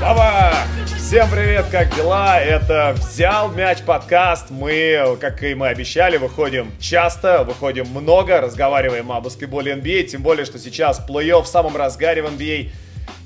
Давай! Всем привет, как дела? Это «Взял мяч» подкаст. Мы, как и мы обещали, выходим часто, выходим много, разговариваем о баскетболе NBA, тем более, что сейчас плей-офф в самом разгаре в NBA.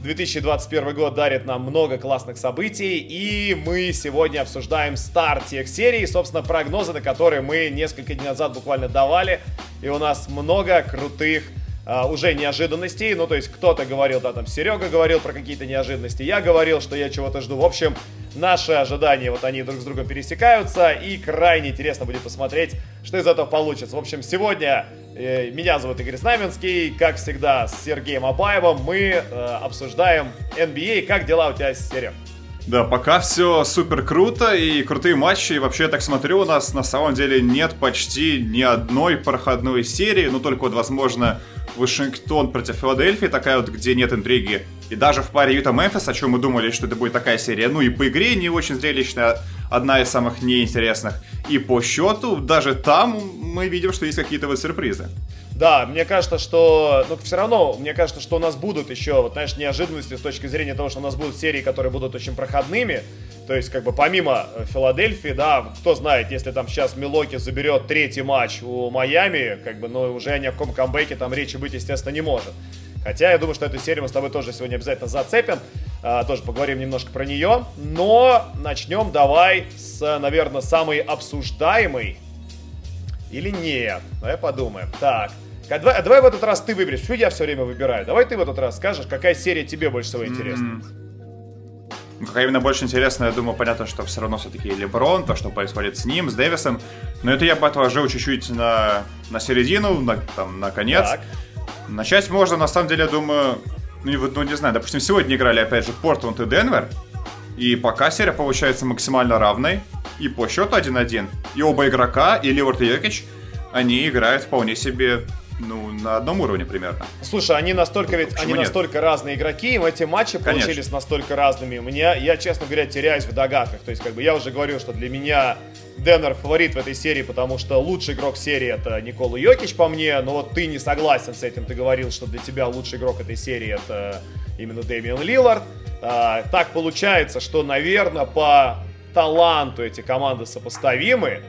2021 год дарит нам много классных событий, и мы сегодня обсуждаем старт тех серий, собственно, прогнозы, на которые мы несколько дней назад буквально давали, и у нас много крутых а, уже неожиданностей. Ну, то есть кто-то говорил, да, там Серега говорил про какие-то неожиданности, я говорил, что я чего-то жду. В общем, наши ожидания, вот они друг с другом пересекаются, и крайне интересно будет посмотреть, что из этого получится. В общем, сегодня меня зовут Игорь Знаменский, как всегда, с Сергеем Абаевым мы э, обсуждаем NBA. Как дела у тебя, Серег? Да, пока все супер круто и крутые матчи. И вообще, я так смотрю, у нас на самом деле нет почти ни одной проходной серии. Ну, только вот, возможно, Вашингтон против Филадельфии, такая вот, где нет интриги. И даже в паре Юта-Мемфис, о чем мы думали, что это будет такая серия, ну и по игре не очень зрелищная, одна из самых неинтересных. И по счету, даже там мы видим, что есть какие-то вот сюрпризы. Да, мне кажется, что, ну, все равно, мне кажется, что у нас будут еще, вот, знаешь, неожиданности с точки зрения того, что у нас будут серии, которые будут очень проходными. То есть, как бы, помимо э, Филадельфии, да, кто знает, если там сейчас Милоки заберет третий матч у Майами, как бы, ну, уже ни о каком камбэке там речи быть, естественно, не может. Хотя я думаю, что эту серию мы с тобой тоже сегодня обязательно зацепим. А, тоже поговорим немножко про нее. Но начнем давай с, наверное, самой обсуждаемой. Или нет? Давай подумаем. Так. А давай, а давай в этот раз ты выберешь. Почему я все время выбираю? Давай ты в этот раз скажешь, какая серия тебе больше всего интересна. Mm-hmm. Какая именно больше интересна, я думаю, понятно, что все равно все-таки Леброн, то, что происходит с ним, с Дэвисом. Но это я бы отложил чуть-чуть на, на середину, на, там, на конец. Так. Начать можно, на самом деле, я думаю, ну, вот, ну, не знаю, допустим, сегодня играли, опять же, Портленд и Денвер. И пока серия получается максимально равной. И по счету 1-1. И оба игрока, и Ливард и Йокич, они играют вполне себе ну, на одном уровне примерно. Слушай, они настолько ведь, они нет? настолько разные игроки, им эти матчи Конечно. получились настолько разными. Меня, я, честно говоря, теряюсь в догадках. То есть, как бы я уже говорил, что для меня Деннер фаворит в этой серии, потому что лучший игрок серии это Никола Йокич по мне, но вот ты не согласен с этим, ты говорил, что для тебя лучший игрок этой серии это именно Дэмиан Лиллард. А, так получается, что, наверное, по таланту эти команды сопоставимы,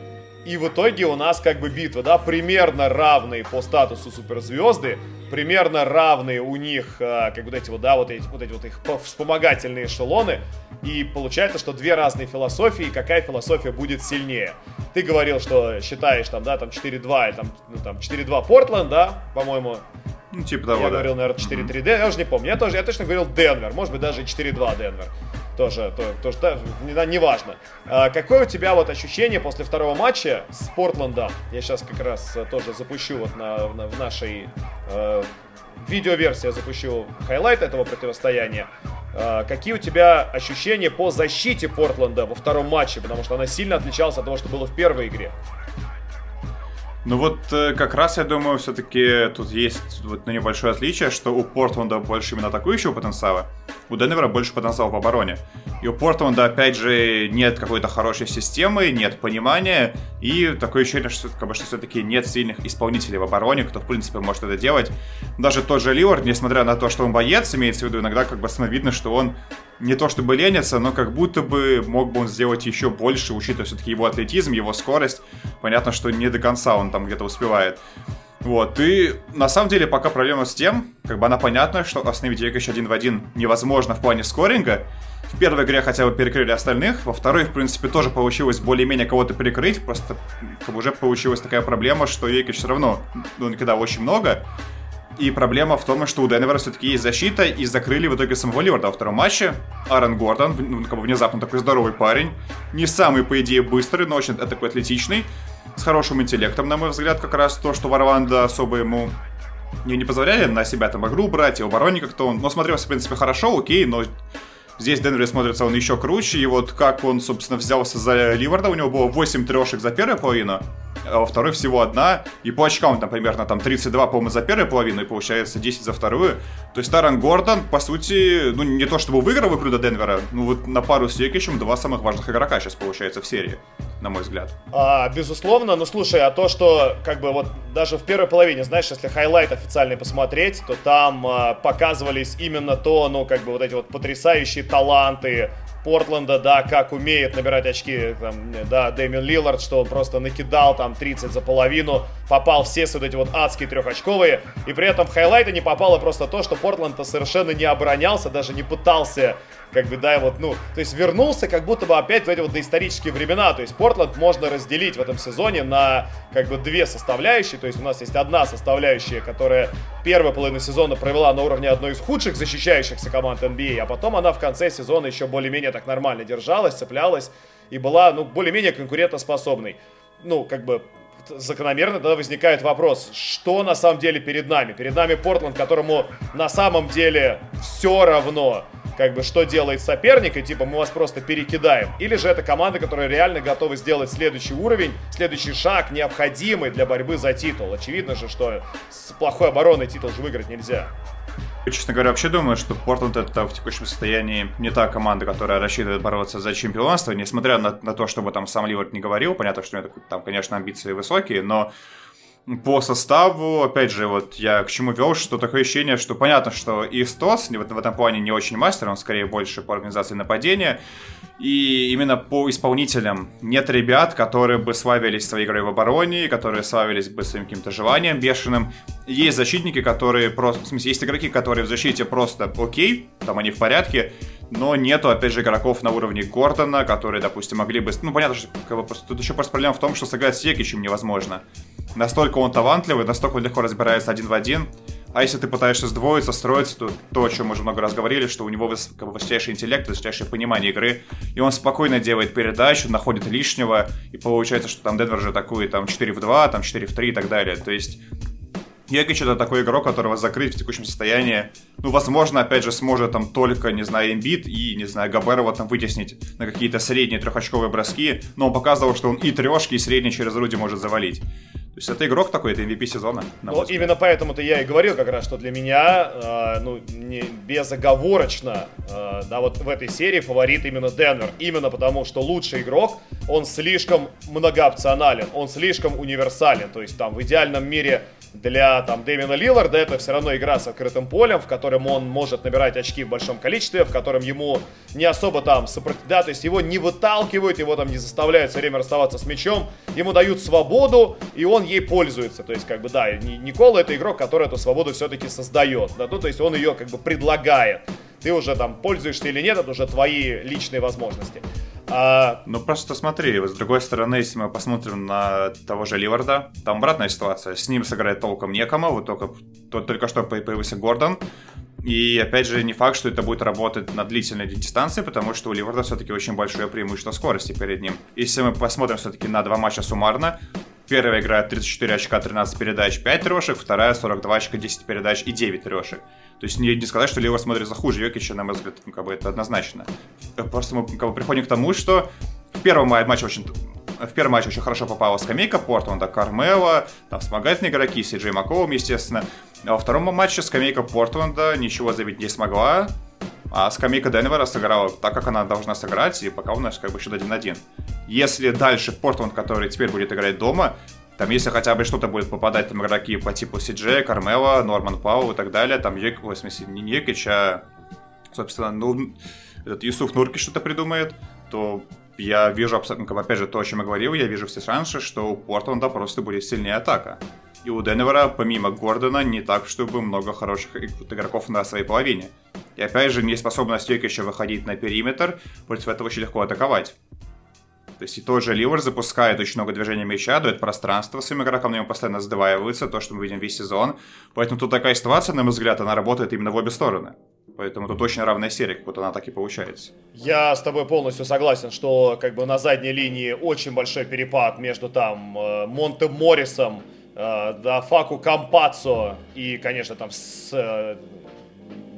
и в итоге у нас как бы битва, да, примерно равные по статусу суперзвезды, примерно равные у них, а, как вот эти вот, да, вот эти вот, эти вот их вспомогательные эшелоны. И получается, что две разные философии, какая философия будет сильнее. Ты говорил, что считаешь там, да, там 4-2, и там, ну, там 4-2 Портленд, да, по-моему. Ну, типа того, Я да. говорил, наверное, 4-3 mm-hmm. я уже не помню. Я тоже, я точно говорил Денвер, может быть, даже 4-2 Денвер тоже, то, тоже да, не, не важно. А, какое у тебя вот ощущение после второго матча с Портландом? Я сейчас как раз э, тоже запущу вот на, на в нашей э, видеоверсии запущу хайлайт этого противостояния. Э, какие у тебя ощущения по защите Портленда во втором матче? Потому что она сильно отличалась от того, что было в первой игре. Ну вот э, как раз я думаю, все-таки тут есть вот на небольшое отличие, что у Портленда больше именно атакующего потенциала, у Денвера больше потенциала по обороне. И у Портленда, опять же, нет какой-то хорошей системы, нет понимания, и такое ощущение, что, как бы, что все-таки нет сильных исполнителей в обороне, кто, в принципе, может это делать. Даже тот же Ливард, несмотря на то, что он боец, имеется в виду, иногда как бы видно, что он не то чтобы ленится, но как будто бы мог бы он сделать еще больше, учитывая все-таки его атлетизм, его скорость. Понятно, что не до конца он там где-то успевает. Вот, и на самом деле пока проблема с тем, как бы она понятна, что остановить Йокич один в один невозможно в плане скоринга. В первой игре хотя бы перекрыли остальных, во второй, в принципе, тоже получилось более-менее кого-то перекрыть, просто как бы уже получилась такая проблема, что Йокич все равно, ну, кидал очень много, и проблема в том, что у Денвера все-таки есть защита, и закрыли в итоге самого Ливарда во втором матче. Аарон Гордон, ну, как бы внезапно такой здоровый парень. Не самый, по идее, быстрый, но очень такой атлетичный. С хорошим интеллектом, на мой взгляд, как раз то, что Варванда особо ему не, не позволяли на себя там игру брать, и у как-то он... Но смотрелся, в принципе, хорошо, окей, но Здесь в Денвере смотрится он еще круче, и вот как он, собственно, взялся за Ливарда, у него было 8 трешек за первую половину, а во второй всего одна, и по очкам там примерно там 32, по-моему, за первую половину, и получается 10 за вторую. То есть Аарон Гордон, по сути, ну не то чтобы выиграл игру до Денвера, ну вот на пару с Йокичем два самых важных игрока сейчас получается в серии, на мой взгляд. А, безусловно, ну слушай, а то, что как бы вот даже в первой половине, знаешь, если хайлайт официальный посмотреть, то там а, показывались именно то, ну как бы вот эти вот потрясающие таланты Портленда, да, как умеет набирать очки, там, да, Дэмиен Лиллард, что он просто накидал там 30 за половину, попал все вот эти вот адские трехочковые, и при этом в хайлайты не попало просто то, что Портленд-то совершенно не оборонялся, даже не пытался как бы, да, вот, ну, то есть вернулся как будто бы опять в эти вот доисторические времена, то есть Портленд можно разделить в этом сезоне на, как бы, две составляющие, то есть у нас есть одна составляющая, которая первую половину сезона провела на уровне одной из худших защищающихся команд NBA, а потом она в конце сезона еще более-менее так нормально держалась, цеплялась и была, ну, более-менее конкурентоспособной. Ну, как бы, закономерно тогда возникает вопрос, что на самом деле перед нами? Перед нами Портленд, которому на самом деле все равно, как бы, что делает соперник, и типа мы вас просто перекидаем. Или же это команда, которая реально готова сделать следующий уровень, следующий шаг, необходимый для борьбы за титул. Очевидно же, что с плохой обороной титул же выиграть нельзя. Я, честно говоря, вообще думаю, что Портленд это в текущем состоянии не та команда, которая рассчитывает бороться за чемпионство, несмотря на, на то, чтобы там сам Ливард не говорил, понятно, что у него там, конечно, амбиции высокие, но по составу, опять же, вот я к чему вел, что такое ощущение, что понятно, что и Стос в, в этом плане не очень мастер, он скорее больше по организации нападения, и именно по исполнителям нет ребят, которые бы славились своей игрой в обороне, которые славились бы своим каким-то желанием бешеным. Есть защитники, которые просто, в смысле, есть игроки, которые в защите просто окей, там они в порядке, но нету, опять же, игроков на уровне Гордона, которые, допустим, могли бы... Ну, понятно, что как бы, тут еще просто проблема в том, что сыграть с Екичем невозможно. Настолько он талантливый, настолько он легко разбирается один в один. А если ты пытаешься сдвоиться, строиться, то то, о чем мы уже много раз говорили, что у него как бы, высочайший интеллект, высочайшее понимание игры, и он спокойно делает передачу, находит лишнего, и получается, что там Денвер же атакует там 4 в 2, там 4 в 3 и так далее. То есть Йокич это такой игрок, которого закрыть в текущем состоянии, ну, возможно, опять же, сможет там только, не знаю, имбит и, не знаю, Габерова там вытеснить на какие-то средние трехочковые броски, но он показывал, что он и трешки, и средние через руди может завалить. То есть это игрок такой, это MVP сезона. Ну, именно поэтому-то я и говорил как раз, что для меня, э, ну, не безоговорочно, э, да, вот в этой серии фаворит именно Денвер. Именно потому, что лучший игрок, он слишком многоопционален, он слишком универсален. То есть там в идеальном мире для там Дэмина Лилларда это все равно игра с открытым полем, в котором он может набирать очки в большом количестве, в котором ему не особо там сопротив... да, то есть его не выталкивают, его там не заставляют все время расставаться с мячом, ему дают свободу, и он ей пользуется. То есть, как бы, да, Никола это игрок, который эту свободу все-таки создает. Да, ну, то есть он ее как бы предлагает. Ты уже там пользуешься или нет, это уже твои личные возможности. А... Ну просто смотри, с другой стороны, если мы посмотрим на того же Ливарда, там обратная ситуация. С ним сыграть толком некому, вот только, только что появился Гордон. И опять же, не факт, что это будет работать на длительной дистанции, потому что у Ливарда все-таки очень большое преимущество скорости перед ним. Если мы посмотрим все-таки на два матча суммарно, Первая игра 34 очка, 13 передач, 5 трешек, вторая 42 очка, 10 передач и 9 трешек. То есть не, не сказать, что Ливер смотрится хуже Йокича, на мой взгляд, ну, как бы это однозначно. Просто мы как бы, приходим к тому, что в первом матче очень в первом матче очень хорошо попала скамейка Портленда, Кармела, там вспомогательные игроки, Си Джей Маковым, естественно. А во втором матче скамейка Портленда ничего забить не смогла, а скамейка Денвера сыграла так, как она должна сыграть, и пока у нас как бы счет 1-1. Если дальше Портленд, который теперь будет играть дома, там, если хотя бы что-то будет попадать, там, игроки по типу Сиджея, Кармела, Норман Пау и так далее, там, Йек, в смысле, не Йекич, а, собственно, ну, этот Юсуф Нурки что-то придумает, то я вижу, абсолютно, опять же, то, о чем я говорил, я вижу все шансы, что у Портленда просто будет сильнее атака. И у Денвера, помимо Гордона, не так, чтобы много хороших игроков на своей половине. И опять же, неспособность Йокича выходить на периметр, против этого очень легко атаковать. То есть и тот же Ливер запускает очень много движения мяча, дает пространство своим игрокам, на нем постоянно сдваивается, то, что мы видим весь сезон. Поэтому тут такая ситуация, на мой взгляд, она работает именно в обе стороны. Поэтому тут очень равная серия, как будто она так и получается. Я с тобой полностью согласен, что как бы на задней линии очень большой перепад между там э, Монте Моррисом, да, Факу Кампацо и, конечно, там с, э,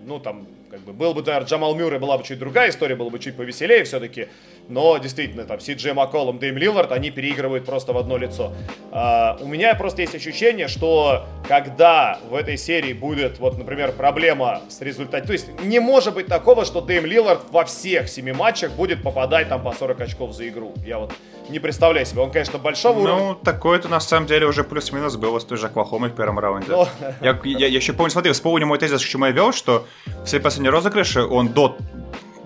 ну там как бы был бы, наверное, Джамал Мюррей, была бы чуть другая история, было бы чуть повеселее все-таки. Но действительно, там, Си Джей Макколом, Дэйм Лиллард, они переигрывают просто в одно лицо. А, у меня просто есть ощущение, что когда в этой серии будет, вот, например, проблема с результатом, то есть не может быть такого, что Дэйм Лиллард во всех семи матчах будет попадать там по 40 очков за игру. Я вот не представляю себе. Он, конечно, большого ну, уровня. Ну, такое-то на самом деле уже плюс-минус было с той же Оклахомой в первом раунде. Но... Я, я, я еще помню, смотри, вспомню мой тезис, к чему я вел, что все последние розыгрыши он до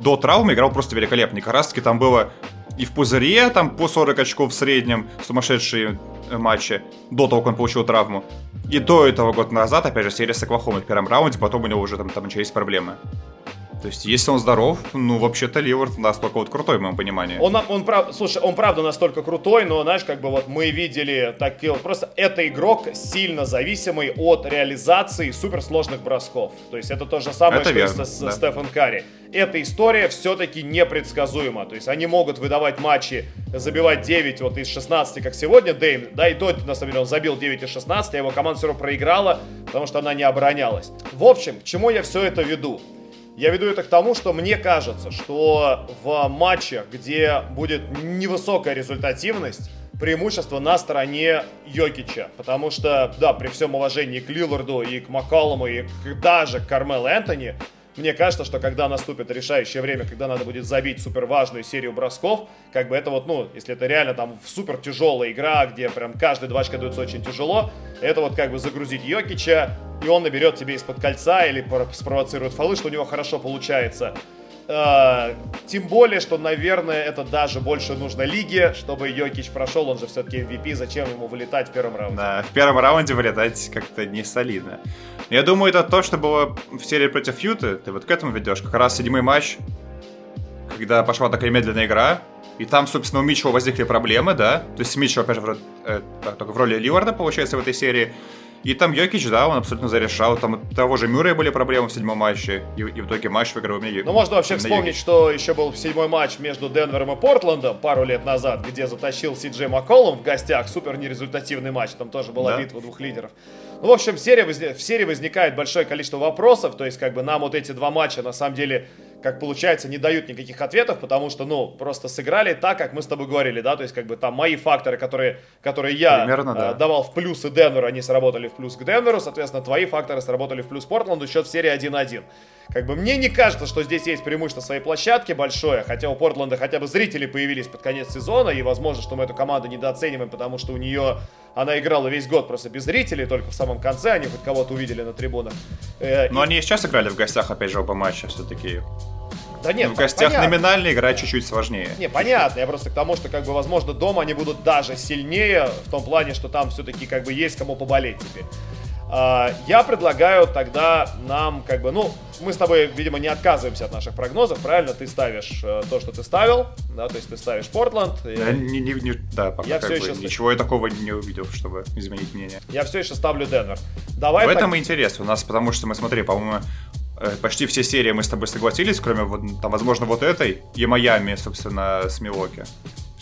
до травмы играл просто великолепно. И как раз таки там было и в пузыре, там по 40 очков в среднем, сумасшедшие э, матчи, до того, как он получил травму. И до этого год назад, опять же, серия с Оклахомой в первом раунде, потом у него уже там, там начались проблемы. То есть, если он здоров, ну, вообще-то Ливард настолько вот крутой, в моем понимании. Он, он прав, слушай, он правда настолько крутой, но, знаешь, как бы вот мы видели такие вот, просто это игрок сильно зависимый от реализации суперсложных бросков. То есть, это то же самое, это что верно, с, да. Стефан Карри. Эта история все-таки непредсказуема. То есть, они могут выдавать матчи, забивать 9 вот из 16, как сегодня Дэйм, да, и тот, на самом деле, он забил 9 из 16, а его команда все равно проиграла, потому что она не оборонялась. В общем, к чему я все это веду? Я веду это к тому, что мне кажется, что в матчах, где будет невысокая результативность, преимущество на стороне Йокича. Потому что, да, при всем уважении к Лиларду и к Макколому, и даже к Кармел Энтони, мне кажется, что когда наступит решающее время, когда надо будет забить супер важную серию бросков, как бы это вот, ну, если это реально там супер тяжелая игра, где прям каждый два очка дается очень тяжело, это вот как бы загрузить Йокича, и он наберет тебе из-под кольца или спровоцирует фолы, что у него хорошо получается. Uh, тем более, что, наверное, это даже больше нужно лиге, чтобы Йокич прошел, он же все-таки MVP, зачем ему вылетать в первом раунде? Да, в первом раунде вылетать как-то не солидно. Я думаю, это то, что было в серии против Юты, ты вот к этому ведешь, как раз седьмой матч, когда пошла такая медленная игра, и там, собственно, у Митчелла возникли проблемы, да, то есть Митчелл, опять же, в, э, только в роли Ливарда, получается, в этой серии, и там Йокич, да, он абсолютно зарешал. Там того же Мюррея были проблемы в седьмом матче. И, и в итоге матч выиграл мне Ну, можно вообще вспомнить, Йокич. что еще был седьмой матч между Денвером и Портландом пару лет назад, где затащил Си Джей Макколом в гостях. Супер нерезультативный матч. Там тоже была да? битва двух лидеров. Ну, в общем, в серии, в серии возникает большое количество вопросов. То есть, как бы нам вот эти два матча, на самом деле, как получается, не дают никаких ответов, потому что, ну, просто сыграли так, как мы с тобой говорили, да, то есть, как бы там мои факторы, которые, которые я Примерно, э, да. давал в плюсы Денверу, они сработали в плюс к Денверу, соответственно, твои факторы сработали в плюс Портленду, счет в серии 1-1. Как бы мне не кажется, что здесь есть преимущество своей площадки большое, хотя у Портленда хотя бы зрители появились под конец сезона, и возможно, что мы эту команду недооцениваем, потому что у нее она играла весь год просто без зрителей, только в самом конце они хоть кого-то увидели на трибунах. Э, Но и... они и сейчас играли в гостях, опять же, оба матча все-таки. Да нет, в гостях понятно. номинально игра чуть-чуть сложнее. Не, понятно. Я просто к тому, что, как бы, возможно, дома они будут даже сильнее, в том плане, что там все-таки, как бы, есть кому поболеть теперь. А, я предлагаю тогда нам, как бы, ну, мы с тобой, видимо, не отказываемся от наших прогнозов, правильно? Ты ставишь э, то, что ты ставил, да, то есть ты ставишь Портланд. Да, не, не, не, да пока я все еще ничего я такого не увидел, чтобы изменить мнение. Я все еще ставлю Денвер. Давай. В так... этом и интерес у нас, потому что мы, смотри, по-моему, э, почти все серии мы с тобой согласились, кроме, вот, там, возможно, вот этой и Майами, собственно, с Милоки.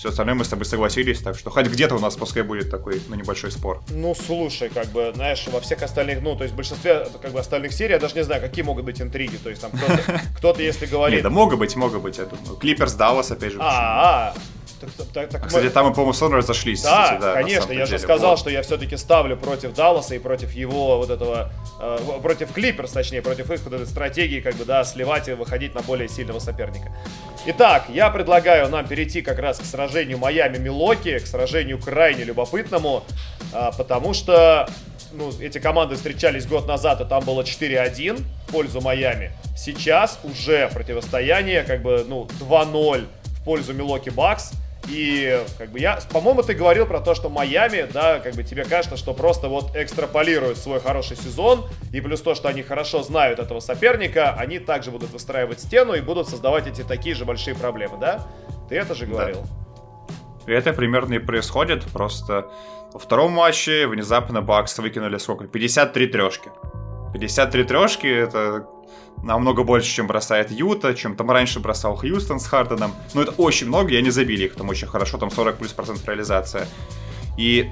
Все остальное мы с тобой согласились, так что хоть где-то у нас пускай будет такой, ну, небольшой спор. Ну, слушай, как бы, знаешь, во всех остальных, ну, то есть в большинстве, как бы, остальных серий я даже не знаю, какие могут быть интриги, то есть там кто-то, кто-то если говорит... Не, да могут быть, могут быть, это, Клиперс Даллас, опять же. А, -а, -а. Так, так, так, кстати, мы... там мы, по-моему, сон разошлись. Да, кстати, да конечно, я же сказал, вот. что я все-таки ставлю против Далласа и против его вот этого, э, против Клиперс, точнее, против их вот этой стратегии, как бы, да, сливать и выходить на более сильного соперника. Итак, я предлагаю нам перейти как раз к сражению Майами-Милоки, к сражению крайне любопытному, э, потому что ну, эти команды встречались год назад, и там было 4-1 в пользу Майами. Сейчас уже противостояние, как бы, ну, 2-0 в пользу Милоки Бакс. И, как бы, я, по-моему, ты говорил про то, что Майами, да, как бы тебе кажется, что просто вот экстраполируют свой хороший сезон, и плюс то, что они хорошо знают этого соперника, они также будут выстраивать стену и будут создавать эти такие же большие проблемы, да? Ты это же говорил. Да. Это примерно и происходит, просто во втором матче внезапно Бакс выкинули сколько? 53 трешки. 53 трешки, это намного больше, чем бросает Юта, чем там раньше бросал Хьюстон с Харденом. Но это очень много, и они забили их там очень хорошо, там 40 плюс процентов реализация. И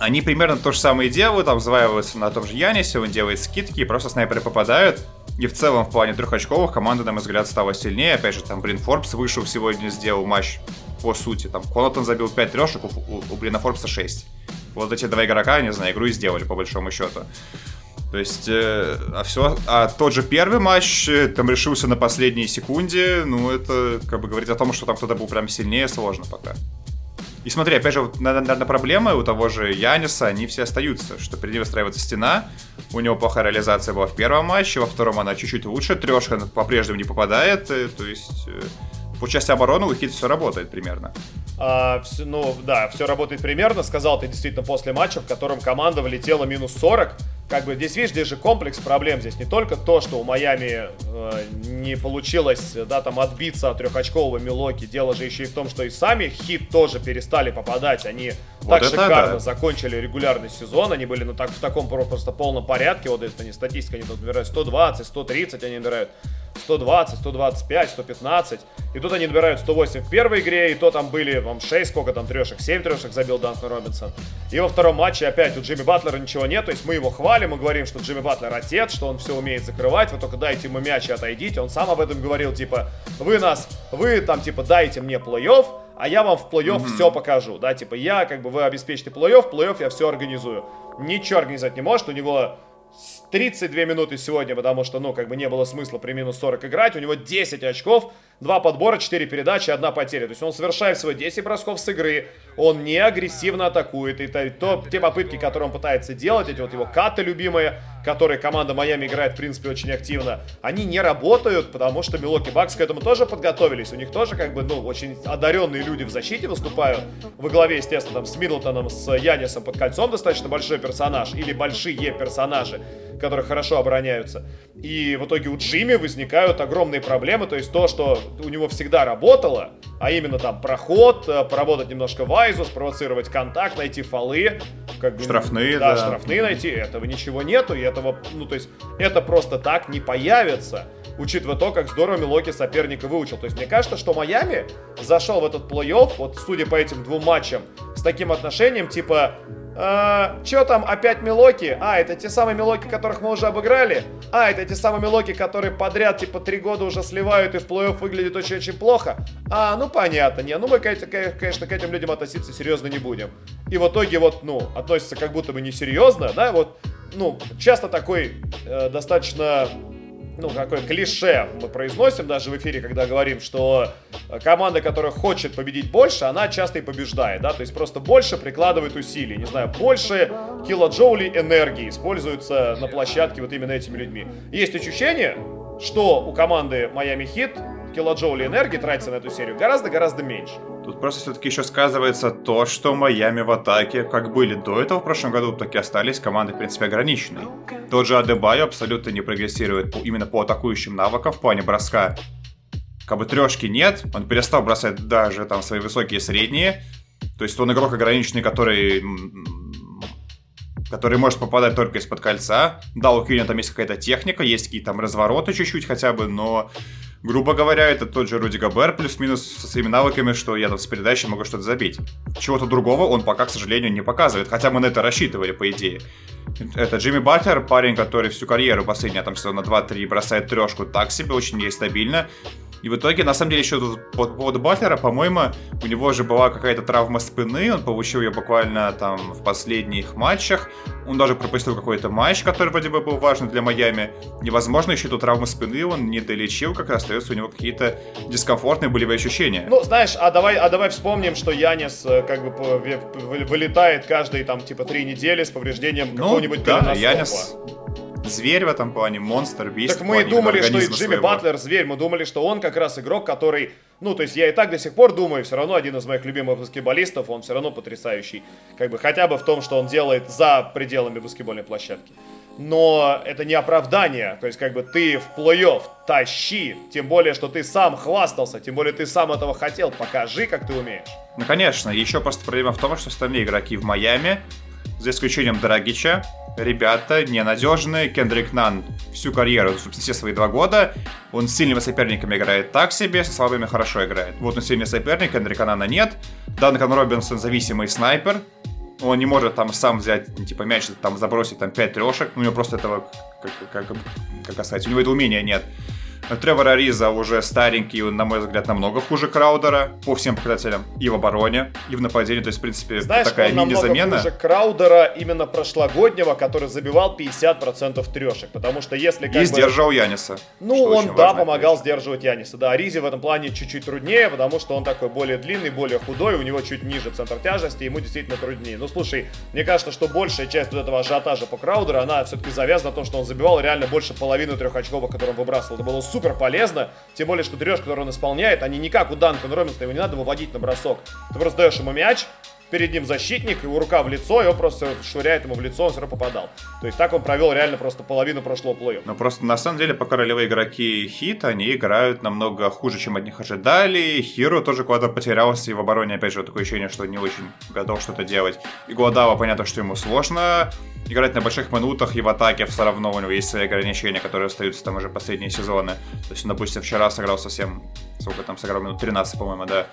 они примерно то же самое делают, там взваиваются на том же Янисе, он делает скидки, и просто снайперы попадают. И в целом, в плане трехочковых, команда, на мой взгляд, стала сильнее. Опять же, там Брин Форбс вышел сегодня, сделал матч по сути. Там Конатон забил 5 трешек, у, у, у Брина Форбса 6. Вот эти два игрока, не знаю, игру и сделали, по большому счету. То есть, э, а все, а тот же первый матч э, там решился на последней секунде, ну, это как бы говорит о том, что там кто-то был прям сильнее, сложно пока. И смотри, опять же, наверное, проблемы у того же Яниса, они все остаются, что перед ним выстраивается стена, у него плохая реализация была в первом матче, во втором она чуть-чуть лучше, трешка по-прежнему не попадает, э, то есть по части обороны у Хит все работает примерно. А, все, ну да, все работает примерно, сказал ты действительно после матча, в котором команда влетела минус 40, как бы здесь, видишь, здесь же комплекс проблем. Здесь не только то, что у Майами э, не получилось, да, там отбиться от трехочкового Милоки. Дело же еще и в том, что и сами хит тоже перестали попадать. Они вот так шикарно да. закончили регулярный сезон. Они были ну, так, в таком просто полном порядке. Вот это не статистика, они тут набирают 120, 130 они набирают. 120, 125, 115. И тут они набирают 108 в первой игре, и то там были, вам 6, сколько там трешек, 7 трешек забил Данкан Робинсон. И во втором матче опять у Джимми Батлера ничего нет, то есть мы его хвалим, мы говорим, что Джимми Батлер отец, что он все умеет закрывать, вы только дайте ему мяч и отойдите. Он сам об этом говорил, типа, вы нас, вы там, типа, дайте мне плей-офф, а я вам в плей-офф mm-hmm. все покажу, да, типа, я, как бы, вы обеспечите плей-офф, плей-офф я все организую. Ничего организовать не может, у него 32 минуты сегодня, потому что, ну, как бы не было смысла при минус 40 играть. У него 10 очков, 2 подбора, 4 передачи, 1 потеря. То есть он совершает всего 10 бросков с игры, он не агрессивно атакует. И то, то, те попытки, которые он пытается делать, эти вот его каты любимые, которые команда Майами играет, в принципе, очень активно, они не работают, потому что Милоки Бакс к этому тоже подготовились. У них тоже, как бы, ну, очень одаренные люди в защите выступают. Во главе, естественно, там, с Миддлтоном, с Янисом под кольцом достаточно большой персонаж, или большие персонажи которые хорошо обороняются. И в итоге у Джимми возникают огромные проблемы, то есть то, что у него всегда работало, а именно там проход, э, поработать немножко вайзу, спровоцировать контакт, найти фолы. Как бы, штрафные, да. Да, штрафные найти, этого ничего нету, и этого, ну то есть это просто так не появится учитывая то, как здорово Милоки соперника выучил. То есть мне кажется, что Майами зашел в этот плей-офф, вот судя по этим двум матчам, с таким отношением, типа, а, чё там, опять Милоки? А, это те самые Милоки, которых мы уже обыграли? А, это те самые Милоки, которые подряд, типа, три года уже сливают и в плей-офф выглядит очень-очень плохо? А, ну понятно, не, ну мы, конечно, к этим людям относиться серьезно не будем. И в итоге вот, ну, относятся как будто бы несерьезно, да, вот, ну, часто такой э, достаточно ну, какое клише мы произносим даже в эфире, когда говорим, что команда, которая хочет победить больше, она часто и побеждает, да, то есть просто больше прикладывает усилий, не знаю, больше килоджоулей энергии используются на площадке вот именно этими людьми. Есть ощущение, что у команды Miami Heat килоджоулей энергии тратится на эту серию гораздо-гораздо меньше. Тут просто все-таки еще сказывается то, что Майами в атаке, как были до этого в прошлом году, так и остались команды, в принципе, ограниченные. Тот же Адебайо абсолютно не прогрессирует именно по атакующим навыкам в плане броска. Как бы трешки нет, он перестал бросать даже там свои высокие средние. То есть он игрок ограниченный, который который может попадать только из-под кольца. Да, у Кьюни там есть какая-то техника, есть какие-то там развороты чуть-чуть хотя бы, но грубо говоря, это тот же Руди Габер, плюс-минус со своими навыками, что я там с передачи могу что-то забить. Чего-то другого он пока, к сожалению, не показывает, хотя мы на это рассчитывали, по идее. Это Джимми Баттер, парень, который всю карьеру последние там сезона 2-3 бросает трешку так себе, очень нестабильно. И в итоге, на самом деле, еще тут по поводу Батлера, по-моему, у него же была какая-то травма спины, он получил ее буквально там в последних матчах. Он даже пропустил какой-то матч, который вроде бы был важный для Майами. Невозможно, еще эту травму спины он не долечил, как остается у него какие-то дискомфортные болевые ощущения. Ну, знаешь, а давай, а давай вспомним, что Янис э, как бы вылетает каждые там типа три недели с повреждением ну, какого-нибудь да, Янис зверь в этом плане, монстр, бист. Так мы думали, что и Джимми своего. Батлер зверь, мы думали, что он как раз игрок, который, ну, то есть я и так до сих пор думаю, все равно один из моих любимых баскетболистов, он все равно потрясающий, как бы хотя бы в том, что он делает за пределами баскетбольной площадки. Но это не оправдание, то есть как бы ты в плей-офф тащи, тем более, что ты сам хвастался, тем более ты сам этого хотел, покажи, как ты умеешь. Ну, конечно, еще просто проблема в том, что остальные игроки в Майами, за исключением Драгича, ребята ненадежные. Кендрик Нан всю карьеру, все свои два года, он с сильными соперниками играет так себе, со слабыми хорошо играет. Вот он сильный соперник, Кендрика Нана нет. Данкан Робинсон зависимый снайпер, он не может там сам взять, типа, мяч, там забросить там 5 трешек, у него просто этого, как, как, как сказать, у него этого умения нет. Тревор Ариза уже старенький, на мой взгляд, намного хуже Краудера по всем показателям. И в обороне, и в нападении. То есть, в принципе, Знаешь, такая мини-замена. хуже Краудера именно прошлогоднего, который забивал 50% трешек. Потому что если как И бы... сдерживал Яниса. Ну, он, да, помогал вещь. сдерживать Яниса. Да, Аризи в этом плане чуть-чуть труднее, потому что он такой более длинный, более худой, у него чуть ниже центр тяжести, ему действительно труднее. Ну, слушай, мне кажется, что большая часть вот этого ажиотажа по Краудеру, она все-таки завязана на том, что он забивал реально больше половины трех очков, которые он выбрасывал. Это было супер полезно, тем более, что трешь, который он исполняет, они не как у Данкана Робинсона, его не надо выводить на бросок. Ты просто даешь ему мяч, перед ним защитник, его рука в лицо, и он просто швыряет ему в лицо, он все равно попадал. То есть так он провел реально просто половину прошлого плей Ну просто на самом деле пока ролевые игроки хит, они играют намного хуже, чем от них ожидали. Хиро тоже куда-то потерялся, и в обороне опять же такое ощущение, что не очень готов что-то делать. И Гуадава понятно, что ему сложно играть на больших минутах, и в атаке все равно у него есть свои ограничения, которые остаются там уже последние сезоны. То есть, допустим, вчера сыграл совсем, сколько там сыграл, минут 13, по-моему, да.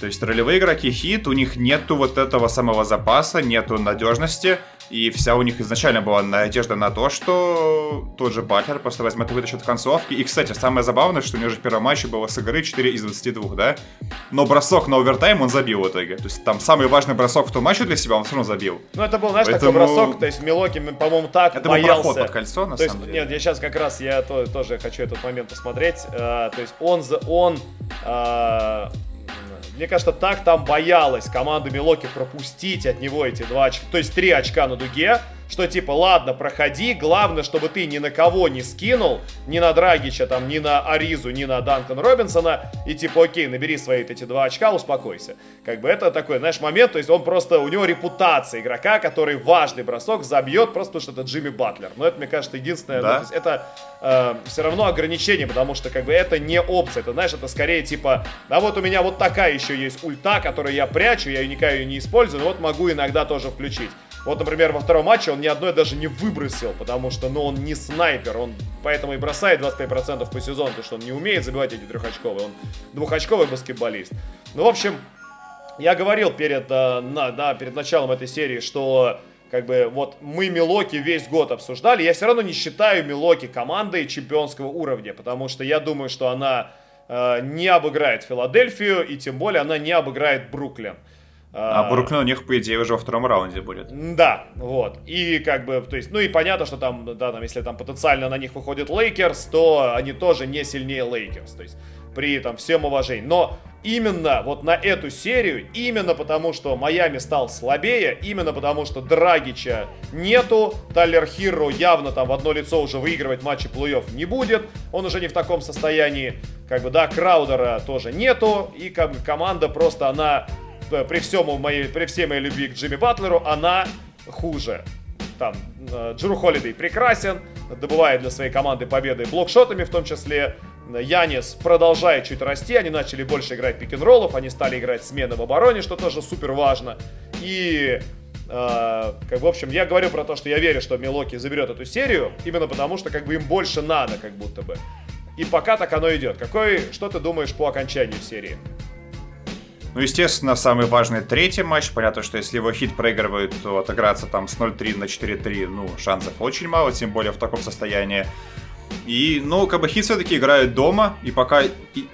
То есть ролевые игроки хит, у них нету вот этого самого запаса, нету надежности, и вся у них изначально была надежда на то, что тот же Батлер просто возьмет и вытащит концовки. И, кстати, самое забавное, что у него же в первом матче было с игры 4 из 22, да? Но бросок на овертайм он забил в итоге. То есть там самый важный бросок в том матче для себя он все равно забил. Ну это был, знаешь, Поэтому... такой бросок, то есть Милоки, по-моему, так это боялся. был проход под кольцо, на то самом есть, деле. Нет, я сейчас как раз, я то, тоже хочу этот момент посмотреть. Uh, то есть он, он uh, мне кажется, так там боялась команда Милоки пропустить от него эти два очка, то есть три очка на дуге, что типа, ладно, проходи, главное, чтобы ты ни на кого не скинул, ни на Драгича, там, ни на Аризу, ни на Данкан Робинсона, и типа, окей, набери свои эти два очка, успокойся. Как бы это такой, знаешь, момент, то есть он просто, у него репутация игрока, который важный бросок забьет, просто потому что это Джимми Батлер. Но это, мне кажется, единственное, да? ну, есть это э, все равно ограничение, потому что как бы это не опция, это, знаешь, это скорее типа, да вот у меня вот такая еще есть ульта, которую я прячу, я никогда ее не использую, но вот могу иногда тоже включить. Вот, например, во втором матче он ни одной даже не выбросил, потому что, ну, он не снайпер, он поэтому и бросает 25% по сезону, потому что он не умеет забивать эти трехочковые, он двухочковый баскетболист. Ну, в общем, я говорил перед, э, на, да, перед началом этой серии, что как бы вот мы Милуоки весь год обсуждали, я все равно не считаю Милуоки командой чемпионского уровня, потому что я думаю, что она э, не обыграет Филадельфию, и тем более она не обыграет Бруклин. А, а Бруклин у них, по идее, уже во втором раунде будет. Да, вот. И как бы, то есть, ну и понятно, что там, да, там, если там потенциально на них выходит Лейкерс, то они тоже не сильнее Лейкерс. То есть, при там всем уважении. Но именно вот на эту серию, именно потому, что Майами стал слабее, именно потому, что Драгича нету, Таллер Хирро явно там в одно лицо уже выигрывать матчи плей-офф не будет, он уже не в таком состоянии, как бы, да, Краудера тоже нету, и как бы команда просто, она при, всем моей, при всей моей любви к Джимми Батлеру, она хуже. Там э, Джеру Холидей прекрасен, добывает для своей команды победы блокшотами в том числе. Янис продолжает чуть расти, они начали больше играть пик-н-роллов, они стали играть смены в обороне, что тоже супер важно. И Uh, как, в общем, я говорю про то, что я верю, что Милоки заберет эту серию, именно потому что как бы им больше надо, как будто бы. И пока так оно идет. Какой, что ты думаешь по окончанию серии? Ну, естественно, самый важный третий матч. Понятно, что если его хит проигрывают, то отыграться там с 0-3 на 4-3, ну, шансов очень мало, тем более в таком состоянии. И, ну, как бы хит все-таки играют дома, и пока и,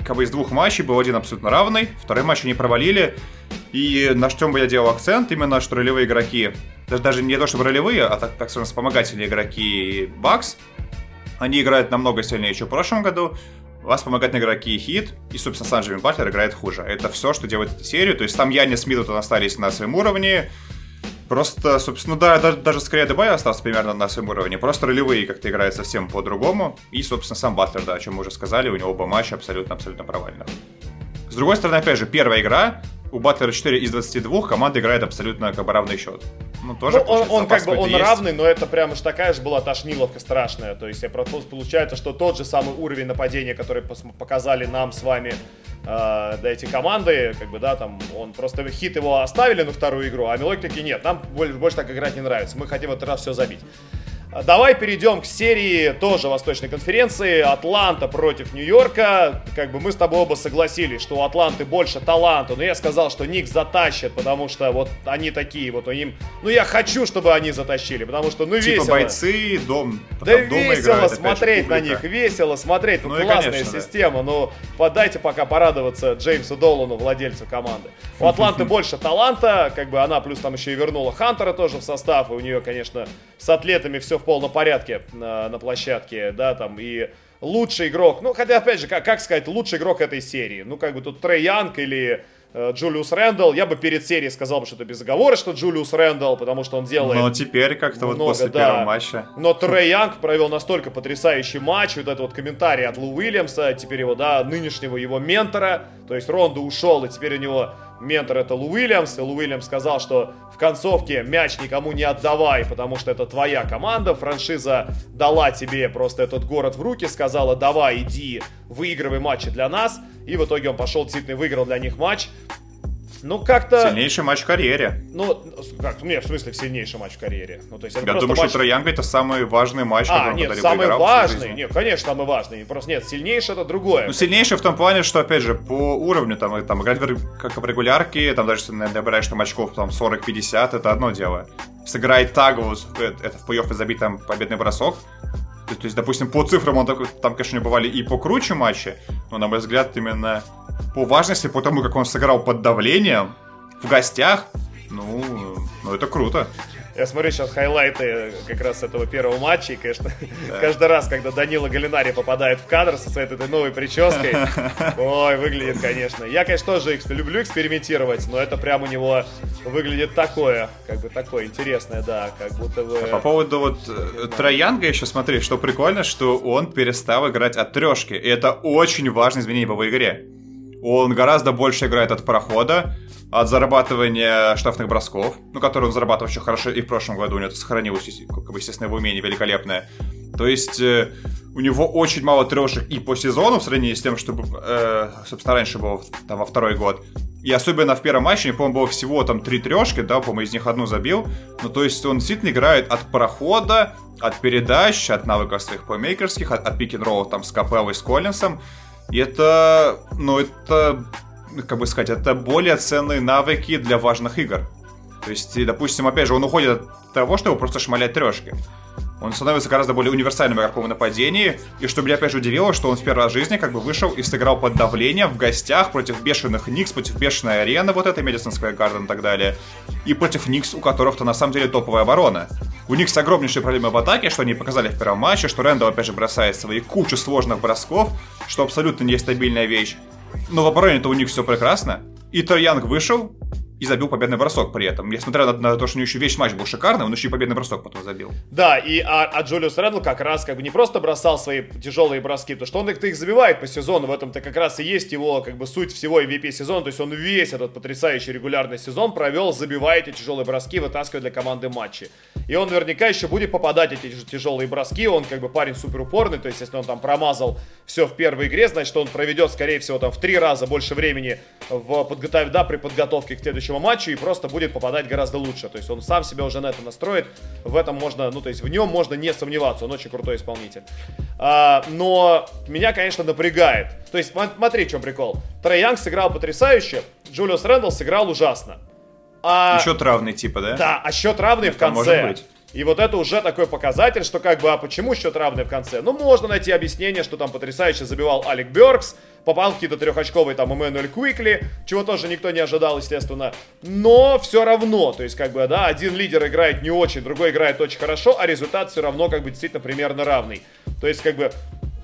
как бы из двух матчей был один абсолютно равный, второй матч они провалили. И на чем бы я делал акцент, именно что ролевые игроки, даже, даже не то чтобы ролевые, а так, так скажем, вспомогательные игроки Бакс, они играют намного сильнее, чем в прошлом году вас помогают игроки хит, и, собственно, сам Джимми Батлер играет хуже. Это все, что делает эту серию. То есть там Янис Миддлтон остались на своем уровне. Просто, собственно, да, даже, даже скорее Дебай остался примерно на своем уровне. Просто ролевые как-то играют совсем по-другому. И, собственно, сам Батлер, да, о чем мы уже сказали, у него оба матча абсолютно-абсолютно провальных. С другой стороны, опять же, первая игра, у Батлера 4 из 22, команда играет абсолютно как бы равный счет. Ну, тоже ну, он, он как бы он есть. равный, но это прям уж такая же была тошниловка страшная. То есть, получается, что тот же самый уровень нападения, который показали нам с вами э, да, эти команды, как бы, да, там, он просто хит его оставили на вторую игру, а Милок таки нет, нам больше, больше так играть не нравится, мы хотим в этот раз все забить. Давай перейдем к серии тоже Восточной конференции. Атланта против Нью-Йорка. Как бы мы с тобой оба согласились, что у Атланты больше таланта. Но я сказал, что Никс затащит, потому что вот они такие вот. Им... Ну я хочу, чтобы они затащили, потому что ну типа весело. бойцы, дом. Да весело играют, смотреть на них, весело смотреть. Ну, ну классная конечно, система. Да. Но подайте пока порадоваться Джеймсу Долану, владельцу команды. У Атланты больше таланта, как бы она плюс там еще и вернула Хантера тоже в состав. И у нее, конечно, с атлетами все в полном порядке на, на площадке, да, там, и лучший игрок, ну, хотя, опять же, как, как сказать, лучший игрок этой серии, ну, как бы тут Трей Янг или э, Джулиус Рэндалл, я бы перед серией сказал бы, что это безоговорочно Джулиус Рэндалл, потому что он делает Но теперь как-то вот после да. первого матча. Но Трей Янг провел настолько потрясающий матч, вот этот вот комментарий от Лу Уильямса, теперь его, да, нынешнего его ментора, то есть Ронда ушел, и теперь у него ментор это Лу Уильямс, и Лу Уильямс сказал, что в концовке мяч никому не отдавай, потому что это твоя команда, франшиза дала тебе просто этот город в руки, сказала, давай, иди, выигрывай матчи для нас, и в итоге он пошел, действительно выиграл для них матч, ну, как-то... Сильнейший матч в карьере. Ну, как, нет, в смысле, сильнейший матч в карьере. Ну, то есть это Я думаю, матч... что Троянга это самый важный матч, а, который нет, он самый важный. Нет, конечно, самый важный. Просто нет, сильнейший это другое. Ну, сильнейший в том плане, что, опять же, по уровню, там, там играть в, как в регулярке, там даже если набираешь там очков там 40-50, это одно дело. Сыграть тагу, это в плей-офф и забить там победный бросок, то есть, допустим, по цифрам он там, конечно, бывали и покруче матчи, но, на мой взгляд, именно по важности, по тому, как он сыграл под давлением, в гостях, ну, ну это круто. Я смотрю сейчас хайлайты как раз этого первого матча, и, конечно, да. каждый раз, когда Данила Галинари попадает в кадр со своей этой новой прической, ой, выглядит, конечно. Я, конечно, тоже люблю экспериментировать, но это прям у него выглядит такое, как бы такое интересное, да, как будто бы... А по поводу вот э, Троянга еще смотри, что прикольно, что он перестал играть от трешки, и это очень важное изменение в игре. Он гораздо больше играет от прохода, от зарабатывания штрафных бросков, ну, которые он зарабатывал очень хорошо и в прошлом году, у него это сохранилось, естественно, его умение великолепное. То есть э, у него очень мало трешек и по сезону в сравнении с тем, что, э, собственно, раньше было там, во второй год. И особенно в первом матче, по-моему, было всего там три трешки, да, по-моему, из них одну забил. Ну, то есть он действительно играет от прохода, от передач, от навыков своих плеймейкерских, от, от пик-н-ролла там с Капеллой, с Коллинсом. И это, ну, это, как бы сказать, это более ценные навыки для важных игр. То есть, допустим, опять же, он уходит от того, чтобы просто шмалять трешки. Он становится гораздо более универсальным игроком в нападении. И что меня опять же удивило, что он в первый раз жизни как бы вышел и сыграл под давлением в гостях против бешеных Никс, против бешеной арены, вот этой Madison Square Garden и так далее. И против Никс, у которых-то на самом деле топовая оборона. У Никс огромнейшие проблемы в атаке, что они показали в первом матче, что Рэндалл опять же бросает свои кучу сложных бросков, что абсолютно нестабильная вещь. Но в обороне-то у них все прекрасно. И Янг вышел, и забил победный бросок при этом. Несмотря на, на то, что у него еще весь матч был шикарный, он еще и победный бросок потом забил. Да, и а, а Джулиус Рэндл как раз как бы не просто бросал свои тяжелые броски, то что он их, их забивает по сезону, в этом-то как раз и есть его как бы суть всего MVP сезона, то есть он весь этот потрясающий регулярный сезон провел, забивая эти тяжелые броски, вытаскивая для команды матчи. И он наверняка еще будет попадать эти тяжелые броски, он как бы парень супер упорный, то есть если он там промазал все в первой игре, значит он проведет, скорее всего, там в три раза больше времени в подготовке, да, при подготовке к следующему следующему матчу и просто будет попадать гораздо лучше. То есть он сам себя уже на это настроит. В этом можно, ну то есть в нем можно не сомневаться. Он очень крутой исполнитель. А, но меня, конечно, напрягает. То есть смотри, в чем прикол. Трей Янг сыграл потрясающе, Джулиус Рэндалл сыграл ужасно. А... Счет равный типа, да? Да, а счет равный это в конце. Может быть. И вот это уже такой показатель, что как бы, а почему счет равный в конце? Ну, можно найти объяснение, что там потрясающе забивал Алек Бёркс, попал какие-то трехочковые там Эммануэль Куикли, чего тоже никто не ожидал, естественно. Но все равно, то есть как бы, да, один лидер играет не очень, другой играет очень хорошо, а результат все равно как бы действительно примерно равный. То есть как бы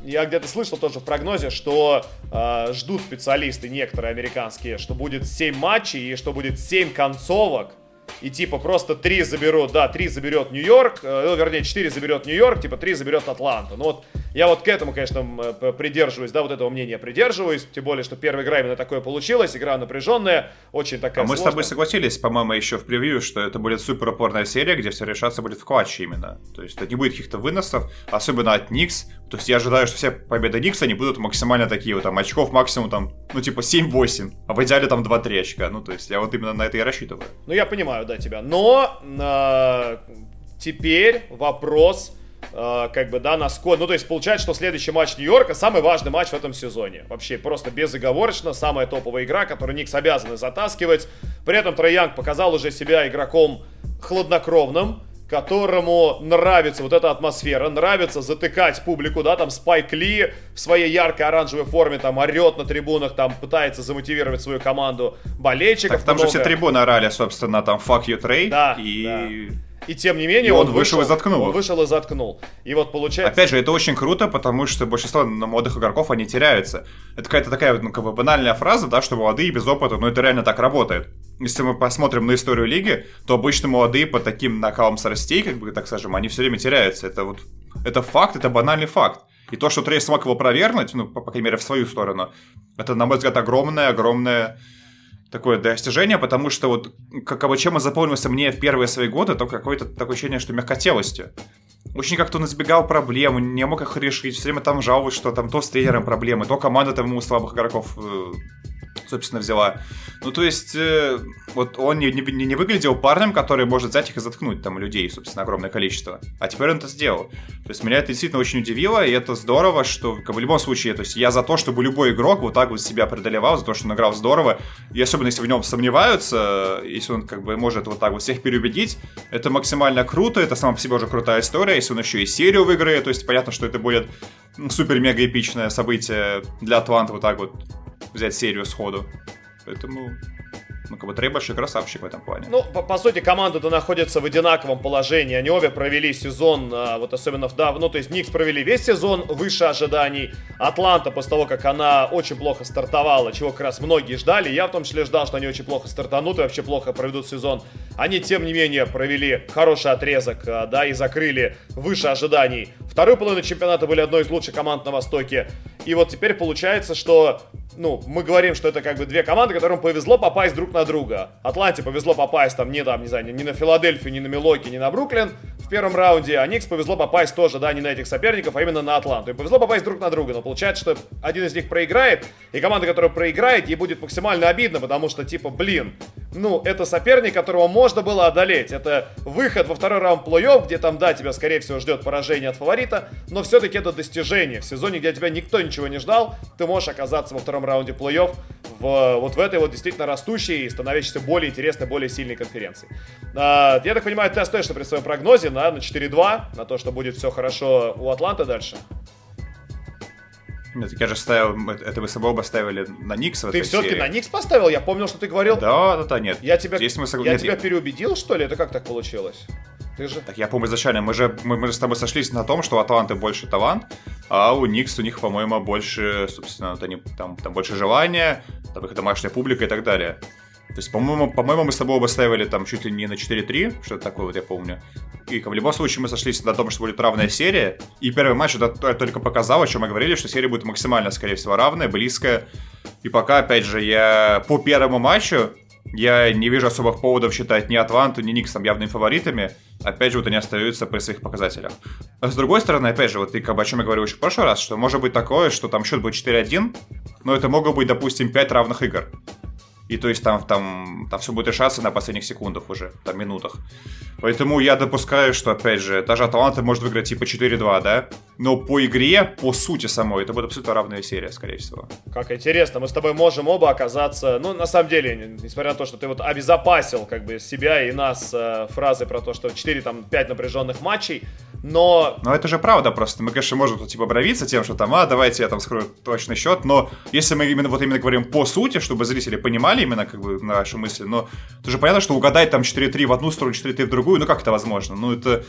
я где-то слышал тоже в прогнозе, что э, ждут специалисты некоторые американские, что будет 7 матчей и что будет 7 концовок и типа просто три заберут, да, три заберет Нью-Йорк, э, ну, вернее, четыре заберет Нью-Йорк, типа три заберет Атланта. Ну вот я вот к этому, конечно, придерживаюсь, да, вот этого мнения придерживаюсь, тем более, что первая игра именно такое получилась, игра напряженная, очень такая А мы с тобой согласились, по-моему, еще в превью, что это будет супер упорная серия, где все решаться будет в клатче именно. То есть это не будет каких-то выносов, особенно от Никс. То есть я ожидаю, что все победы Никса, они будут максимально такие, вот там, очков максимум там, ну типа 7-8, а в идеале там 2-3 очка. Ну то есть я вот именно на это и рассчитываю. Ну я понимаю, да, тебя. Но э, теперь вопрос э, как бы, да, на скор. Ну, то есть получается, что следующий матч Нью-Йорка самый важный матч в этом сезоне. Вообще просто безоговорочно самая топовая игра, которую Никс обязаны затаскивать. При этом Трей Янг показал уже себя игроком хладнокровным, которому нравится вот эта атмосфера, нравится затыкать публику, да, там Спайк Ли в своей яркой оранжевой форме там орет на трибунах, там пытается замотивировать свою команду болельщиков. Так, там много. же все трибуны орали, собственно, там fuck you Trey. Да, и... да. И тем не менее и он, он вышел, вышел и заткнул. Он вышел и заткнул. И вот получается... Опять же, это очень круто, потому что большинство молодых игроков, они теряются. Это какая-то такая, ну, как бы банальная фраза, да, что молодые без опыта, но это реально так работает. Если мы посмотрим на историю лиги, то обычно молодые по таким накалам скоростей, как бы так скажем, они все время теряются. Это вот, это факт, это банальный факт. И то, что Трей смог его провернуть, ну, по, по крайней мере, в свою сторону, это, на мой взгляд, огромное-огромное такое достижение, потому что вот как чем он запомнился мне в первые свои годы, то какое-то такое ощущение, что мягкотелостью. Очень как-то он избегал проблем, не мог их решить, все время там жаловался, что там то с тренером проблемы, то команда там ему слабых игроков э, собственно, взяла. Ну, то есть, э, вот он не, не, не выглядел парнем, который может взять их и заткнуть там людей, собственно, огромное количество. А теперь он это сделал. То есть, меня это действительно очень удивило, и это здорово, что, как в любом случае, то есть, я за то, чтобы любой игрок вот так вот себя преодолевал, за то, что он играл здорово, и особенно, если в нем сомневаются, если он, как бы, может вот так вот всех переубедить, это максимально круто, это сама по себе уже крутая история, если он еще и серию выиграет, то есть, понятно, что это будет супер-мега эпичное событие для Атланты вот так вот взять серию сходу. Поэтому ну, как бы Трей большой красавчик в этом плане. Ну, по, по сути, команда-то находится в одинаковом положении. Они обе провели сезон, а, вот особенно да, ну, то есть Никс провели весь сезон выше ожиданий. Атланта, после того, как она очень плохо стартовала, чего как раз многие ждали, я в том числе ждал, что они очень плохо стартанут и вообще плохо проведут сезон. Они, тем не менее, провели хороший отрезок, а, да, и закрыли выше ожиданий. Вторую половину чемпионата были одной из лучших команд на Востоке. И вот теперь получается, что ну, мы говорим, что это как бы две команды, которым повезло попасть друг на друга. Атланте повезло попасть там не там, не знаю, ни на Филадельфию, ни на Милоки, ни на Бруклин в первом раунде, а Никс повезло попасть тоже, да, не на этих соперников, а именно на Атланту. И повезло попасть друг на друга, но получается, что один из них проиграет, и команда, которая проиграет, ей будет максимально обидно, потому что, типа, блин, ну, это соперник, которого можно было одолеть. Это выход во второй раунд плей-офф, где там, да, тебя, скорее всего, ждет поражение от фаворита, но все-таки это достижение. В сезоне, где тебя никто ничего не ждал, ты можешь оказаться во втором раунде плей-офф в, вот в этой вот действительно растущей и становящейся более интересной, более сильной конференции. А, я так понимаю, ты остаешься при своем прогнозе на, на 4-2, на то, что будет все хорошо у Атланты дальше. Нет, я же ставил, это вы с собой оба ставили на Никс Ты все-таки на Никс поставил? Я помнил, что ты говорил. Да, да, да, нет. Я тебя, Здесь мы сог... я нет, тебя переубедил, что ли? Это как так получилось? Ты же... Так я помню изначально, мы же, мы, мы же с тобой сошлись на том, что у Атланты больше талант, а у Никс у них, по-моему, больше, собственно, вот они, там, там больше желания, там их домашняя публика и так далее. То есть, по-моему, по-моему, мы с тобой оба там чуть ли не на 4-3, что-то такое вот я помню. И в любом случае мы сошлись на том, что будет равная серия. И первый матч это только показал, о чем мы говорили, что серия будет максимально, скорее всего, равная, близкая. И пока, опять же, я по первому матчу я не вижу особых поводов считать ни Атланту, ни Никс там явными фаворитами. Опять же, вот они остаются при своих показателях. А с другой стороны, опять же, вот ты как бы о чем я говорил еще в прошлый раз, что может быть такое, что там счет будет 4-1, но это могут быть, допустим, 5 равных игр. И то есть там, там, там все будет решаться на последних секундах уже, там минутах. Поэтому я допускаю, что, опять же, даже Аталанта может выиграть типа 4-2, да? Но по игре, по сути самой, это будет абсолютно равная серия, скорее всего. Как интересно, мы с тобой можем оба оказаться, ну, на самом деле, несмотря на то, что ты вот обезопасил как бы себя и нас э, фразой про то, что 4, там, 5 напряженных матчей, но... Но это же правда просто. Мы, конечно, можем тут типа бровиться тем, что там, а, давайте я там скрою точный счет, но если мы именно вот именно говорим по сути, чтобы зрители понимали именно как бы наши мысли, но это же понятно, что угадать там 4-3 в одну сторону, 4-3 в другую, ну как это возможно? Ну это,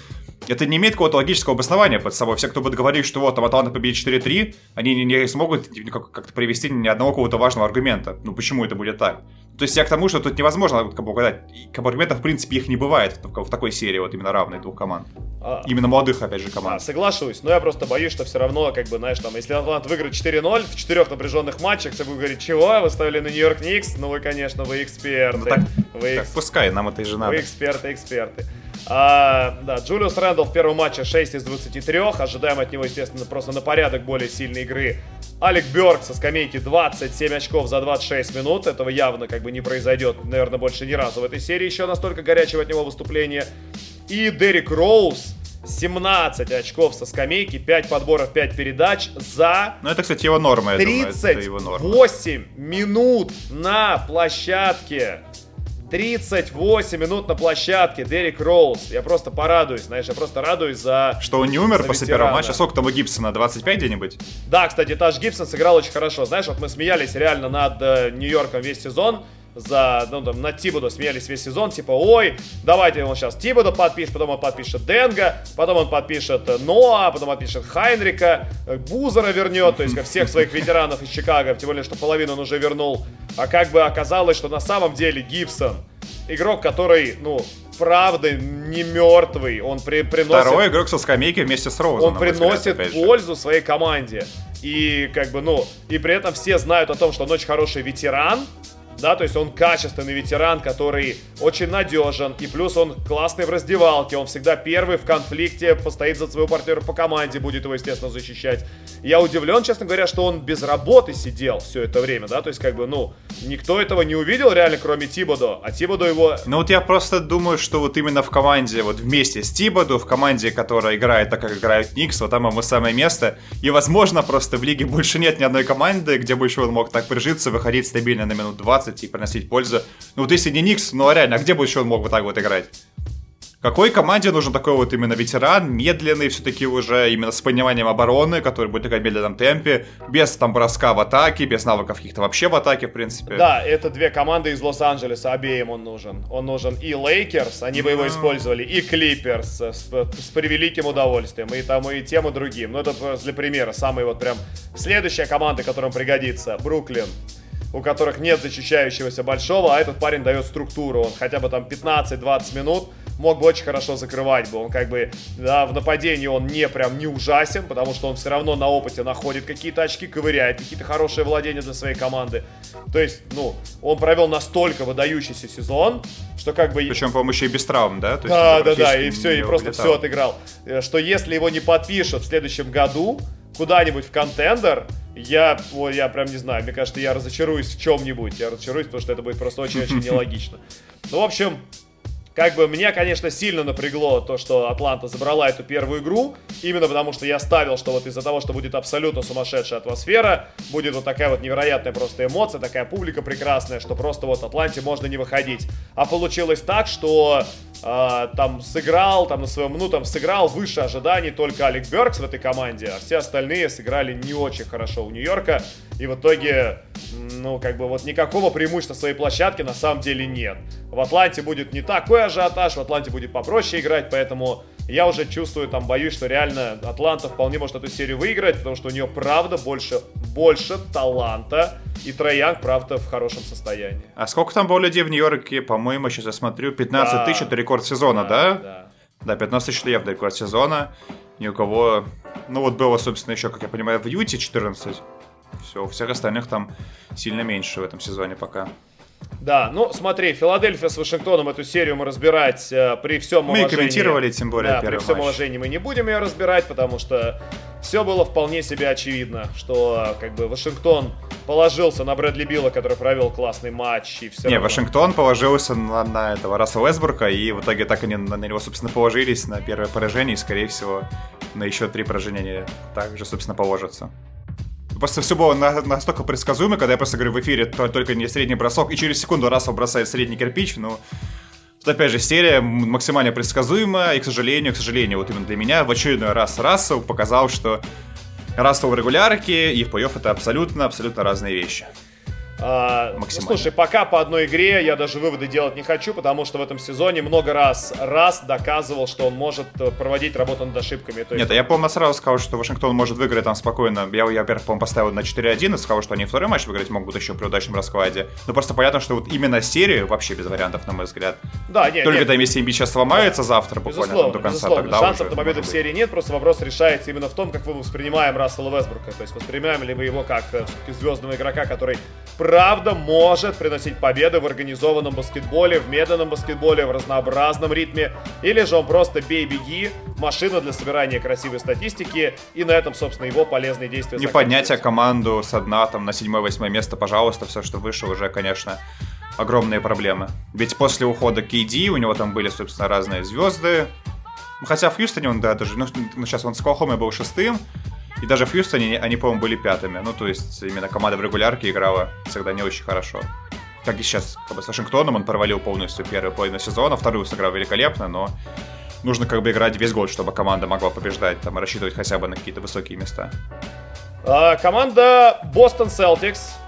это не имеет какого-то логического обоснования под собой. Все, кто будет говорить, что вот там Атланта победит 4-3, они не, не смогут как-то привести ни одного какого-то важного аргумента. Ну почему это будет так? То есть я к тому, что тут невозможно как бы, угадать. Аргументов, в принципе, их не бывает в, в такой серии, вот именно равной двух команд. А, именно молодых, опять же, команд. А, соглашусь, но я просто боюсь, что все равно, как бы, знаешь, там, если Атлант выиграет 4-0 в четырех напряженных матчах, все будут говорить, чего, вы ставили на Нью-Йорк Никс? Ну вы, конечно, вы эксперты. Ну, так, вы так, пускай, нам это и же надо. Вы эксперты, эксперты. А, да, Джулиус Рэндалл в первом матче 6 из 23. Ожидаем от него, естественно, просто на порядок более сильной игры. Алек Бёрк со скамейки 27 очков за 26 минут. Этого явно как бы не произойдет, наверное, больше ни разу в этой серии. Еще настолько горячего от него выступления. И Дерек Роуз 17 очков со скамейки, 5 подборов, 5 передач за... Ну, это, кстати, его норма, я 38 минут на площадке. 38 минут на площадке, Дерек Роуз. Я просто порадуюсь, знаешь, я просто радуюсь за... Что он не умер после первого матча. Сколько там у Гибсона? 25 где-нибудь? Да, кстати, Таш Гибсон сыграл очень хорошо. Знаешь, вот мы смеялись реально над э, Нью-Йорком весь сезон за, ну, там, на Тибуду смеялись весь сезон, типа, ой, давайте он сейчас Тибуду подпишет, потом он подпишет Денга, потом он подпишет э, Ноа, потом подпишет Хайнрика, э, Бузера вернет, то есть как всех своих ветеранов из Чикаго, тем более, что половину он уже вернул. А как бы оказалось, что на самом деле Гибсон, игрок, который, ну, правда не мертвый, он при, приносит... Второй игрок со скамейки вместе с Роузом. Он приносит взгляд, пользу своей команде. И как бы, ну, и при этом все знают о том, что он очень хороший ветеран, да, то есть он качественный ветеран, который очень надежен, и плюс он классный в раздевалке, он всегда первый в конфликте, постоит за своего партнера по команде, будет его, естественно, защищать. Я удивлен, честно говоря, что он без работы сидел все это время, да, то есть как бы, ну, никто этого не увидел реально, кроме Тибодо, а Тибодо его... Ну вот я просто думаю, что вот именно в команде, вот вместе с Тибодо, в команде, которая играет так, как играют Никс, вот там ему самое место, и, возможно, просто в лиге больше нет ни одной команды, где бы еще он мог так прижиться, выходить стабильно на минут 20, 20 и приносить пользу. Ну вот если не Никс, ну а реально, а где бы еще он мог вот так вот играть? Какой команде нужен такой вот именно ветеран, медленный все-таки уже, именно с пониманием обороны, который будет играть в медленном темпе, без там броска в атаке, без навыков каких-то вообще в атаке, в принципе. Да, это две команды из Лос-Анджелеса, обеим он нужен. Он нужен и Лейкерс, они бы его использовали, и Клиперс с, с превеликим удовольствием, и там и тем, и другим. Ну это для примера, самый вот прям следующая команда, которым пригодится, Бруклин у которых нет защищающегося большого, а этот парень дает структуру. Он хотя бы там 15-20 минут мог бы очень хорошо закрывать бы. Он как бы, да, в нападении он не прям не ужасен, потому что он все равно на опыте находит какие-то очки, ковыряет, какие-то хорошие владения для своей команды. То есть, ну, он провел настолько выдающийся сезон, что как бы... Причем, по-моему, еще и без травм, да? То есть да, да, да, и все, и просто все отыграл. Э, что если его не подпишут в следующем году куда-нибудь в контендер, я, о, я прям не знаю, мне кажется, я разочаруюсь в чем-нибудь. Я разочаруюсь, потому что это будет просто очень-очень нелогично. Ну, в общем, как бы меня, конечно, сильно напрягло то, что Атланта забрала эту первую игру, именно потому что я ставил, что вот из-за того, что будет абсолютно сумасшедшая атмосфера, будет вот такая вот невероятная просто эмоция, такая публика прекрасная, что просто вот Атланте можно не выходить. А получилось так, что э, там сыграл, там на своем, ну там сыграл выше ожиданий только Алек Беркс в этой команде, а все остальные сыграли не очень хорошо у Нью-Йорка, и в итоге, ну как бы вот никакого преимущества своей площадки на самом деле нет. В Атланте будет не такой ажиотаж, в Атланте будет попроще играть, поэтому я уже чувствую, там, боюсь, что реально Атланта вполне может эту серию выиграть, потому что у нее, правда, больше, больше таланта, и Троянг, правда, в хорошем состоянии. А сколько там было людей в Нью-Йорке? По-моему, сейчас я смотрю, 15 да, тысяч, это рекорд сезона, да? Да, да. Да, 15 тысяч это явно рекорд сезона. Ни у кого... Ну вот было, собственно, еще, как я понимаю, в Юте 14. Все, у всех остальных там сильно меньше в этом сезоне пока. Да, ну смотри, Филадельфия с Вашингтоном эту серию мы разбирать э, при всем мы уважении. Мы комментировали, тем более, да, при всем матч. уважении мы не будем ее разбирать, потому что все было вполне себе очевидно, что как бы Вашингтон положился на Брэдли Билла, который провел классный матч, и все Не, равно... Вашингтон положился на, на этого Расса Уэсбурга, и в итоге так они на, на него, собственно, положились на первое поражение, и, скорее всего, на еще три поражения также, собственно, положатся. Просто все было настолько предсказуемо, когда я просто говорю в эфире только не средний бросок, и через секунду раз бросает средний кирпич, ну... Тут, опять же, серия максимально предсказуемая, и, к сожалению, к сожалению, вот именно для меня в очередной раз Рассел показал, что Рассел в регулярке и в плей это абсолютно-абсолютно разные вещи. А, ну, слушай, пока по одной игре я даже выводы делать не хочу, потому что в этом сезоне много раз раз доказывал, что он может э, проводить работу над ошибками. То Нет, я, по-моему, сразу сказал, что Вашингтон может выиграть там спокойно. Я, я во-первых, по-моему, поставил на 4-1 и сказал, что они второй матч выиграть могут еще при удачном раскладе. Но просто понятно, что вот именно серию вообще без вариантов, на мой взгляд. Да, нет, Только нет. там, если сейчас сломается да. завтра буквально безусловно, там, до конца, безусловно. тогда Шансов на победу в серии нет, просто вопрос решается именно в том, как мы воспринимаем Рассела Весбрука. То есть воспринимаем ли мы его как э, звездного игрока, который правда может приносить победы в организованном баскетболе, в медленном баскетболе, в разнообразном ритме, или же он просто бей-беги, машина для собирания красивой статистики, и на этом, собственно, его полезные действия Не поднятие команду с дна там на 7-8 место, пожалуйста, все, что выше, уже, конечно, огромные проблемы. Ведь после ухода KD у него там были, собственно, разные звезды, хотя в Хьюстоне он, да, даже, ну, ну сейчас он с Кохомой был шестым, и даже в Хьюстоне они, по-моему, были пятыми. Ну, то есть, именно команда в регулярке играла всегда не очень хорошо. Как и сейчас, как бы с Вашингтоном он провалил полностью первую половину сезона, вторую сыграл великолепно, но нужно как бы играть весь год, чтобы команда могла побеждать, там, рассчитывать хотя бы на какие-то высокие места. А, команда Boston Celtics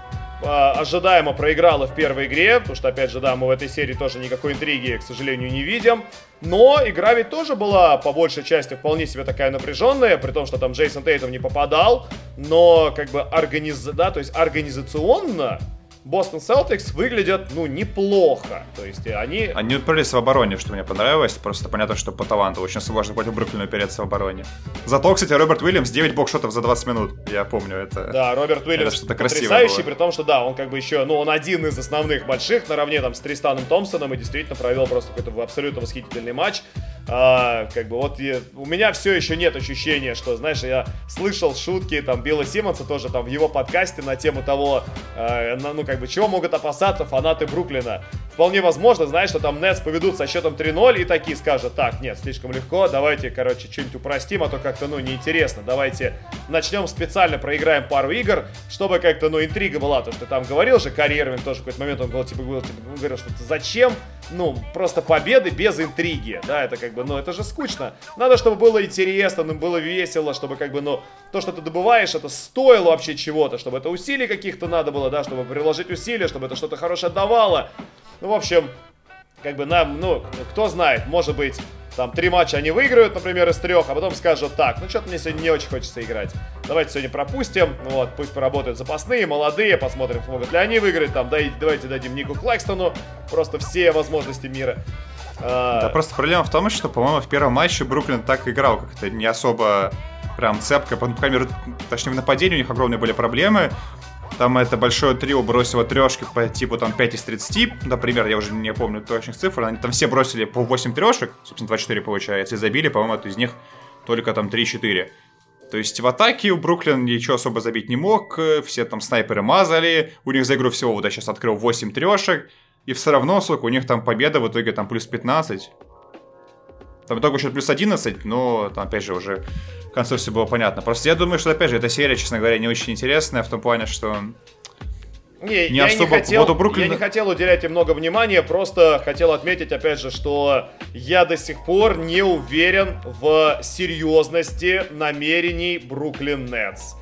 ожидаемо проиграла в первой игре, потому что, опять же, да, мы в этой серии тоже никакой интриги, к сожалению, не видим. Но игра ведь тоже была, по большей части, вполне себе такая напряженная, при том, что там Джейсон Тейтом не попадал, но как бы организ... да, то есть организационно Бостон Селтикс выглядят, ну, неплохо. То есть они... Они уперлись в обороне, что мне понравилось. Просто понятно, что по таланту очень сложно против Бруклина упереться в обороне. Зато, кстати, Роберт Уильямс 9 бокшотов за 20 минут. Я помню это. Да, Роберт Уильямс что потрясающий, при том, что да, он как бы еще, ну, он один из основных больших, наравне там с Тристаном Томпсоном и действительно провел просто какой-то абсолютно восхитительный матч. А, как бы вот я, у меня все еще нет ощущения, что, знаешь, я слышал шутки там Билла Симмонса тоже там в его подкасте на тему того, э, ну, как бы, чего могут опасаться фанаты Бруклина. Вполне возможно, знаешь, что там Нетс поведут со счетом 3-0 и такие скажут, так, нет, слишком легко, давайте, короче, что-нибудь упростим, а то как-то, ну, неинтересно. Давайте начнем специально, проиграем пару игр, чтобы как-то, ну, интрига была. То, что там говорил же Карри Эрвин тоже в какой-то момент, он говорил, типа, говорил, типа, говорил, что зачем, ну, просто победы без интриги, да, это как бы, ну, это же скучно. Надо, чтобы было интересно, ну, было весело, чтобы как бы, ну, то, что ты добываешь, это стоило вообще чего-то, чтобы это усилий каких-то надо было, да, чтобы приложить усилия, чтобы это что-то хорошее давало. Ну, в общем, как бы нам, ну, кто знает, может быть, там три матча они выиграют, например, из трех, а потом скажут так, ну что-то мне сегодня не очень хочется играть. Давайте сегодня пропустим, вот, пусть поработают запасные, молодые, посмотрим, смогут ли они выиграть, там, дай, давайте дадим Нику Клэкстону просто все возможности мира. А, да, просто проблема в том, что, по-моему, в первом матче Бруклин так играл, как-то не особо прям цепко, по мере, точнее, в нападении у них огромные были проблемы, там это большое трио бросило трешки по типу там 5 из 30, например, я уже не помню точных цифр. Они там все бросили по 8 трешек, собственно 24 получается, и забили, по-моему, из них только там 3-4. То есть в атаке у Бруклин ничего особо забить не мог, все там снайперы мазали, у них за игру всего вот я сейчас открыл 8 трешек, и все равно, сколько, у них там победа в итоге там плюс 15. Там итог счет плюс 11, но там опять же уже в конце все было понятно. Просто я думаю, что, опять же, эта серия, честно говоря, не очень интересная в том плане, что не, не я особо... не хотел, вот Бруклина... я не хотел уделять им много внимания, просто хотел отметить, опять же, что я до сих пор не уверен в серьезности намерений Бруклин Нетс.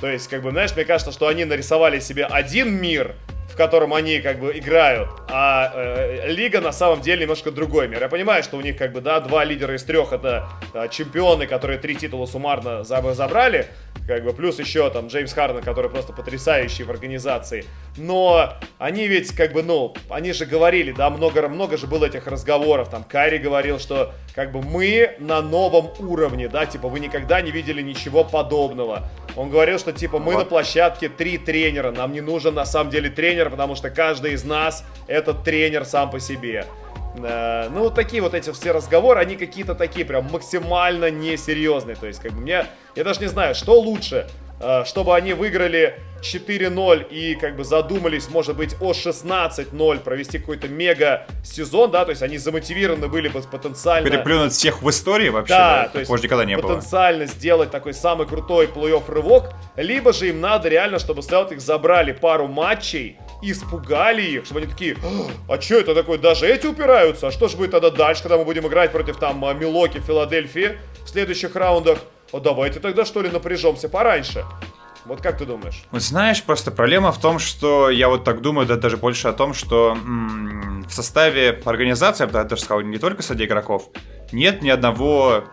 То есть, как бы, знаешь, мне кажется, что они нарисовали себе один мир, котором они как бы играют, а э, лига на самом деле немножко другой мир. Я понимаю, что у них как бы, да, два лидера из трех это э, чемпионы, которые три титула суммарно забрали, как бы, плюс еще там Джеймс Харден, который просто потрясающий в организации. Но они ведь, как бы, ну, они же говорили, да, много, много же было этих разговоров, там, Карри говорил, что, как бы, мы на новом уровне, да, типа, вы никогда не видели ничего подобного. Он говорил, что, типа, мы вот. на площадке три тренера, нам не нужен, на самом деле, тренер, потому что каждый из нас этот тренер сам по себе. Э, ну, вот такие вот эти все разговоры, они какие-то такие прям максимально несерьезные. То есть, как бы мне, я даже не знаю, что лучше, э, чтобы они выиграли 4-0 и как бы задумались, может быть, о 16-0 провести какой-то мега сезон, да, то есть они замотивированы были бы потенциально... Переплюнуть всех в истории вообще, да, да то есть никогда не потенциально было. сделать такой самый крутой плей-офф рывок, либо же им надо реально, чтобы Celtics забрали пару матчей, испугали их, чтобы они такие, а что это такое, даже эти упираются, а что же будет тогда дальше, когда мы будем играть против там а, Милоки, Филадельфии в следующих раундах? А давайте тогда что ли напряжемся пораньше. Вот как ты думаешь? Вот знаешь, просто проблема в том, что я вот так думаю, да, даже больше о том, что м- в составе организации, я бы даже сказал, не только среди игроков, нет ни одного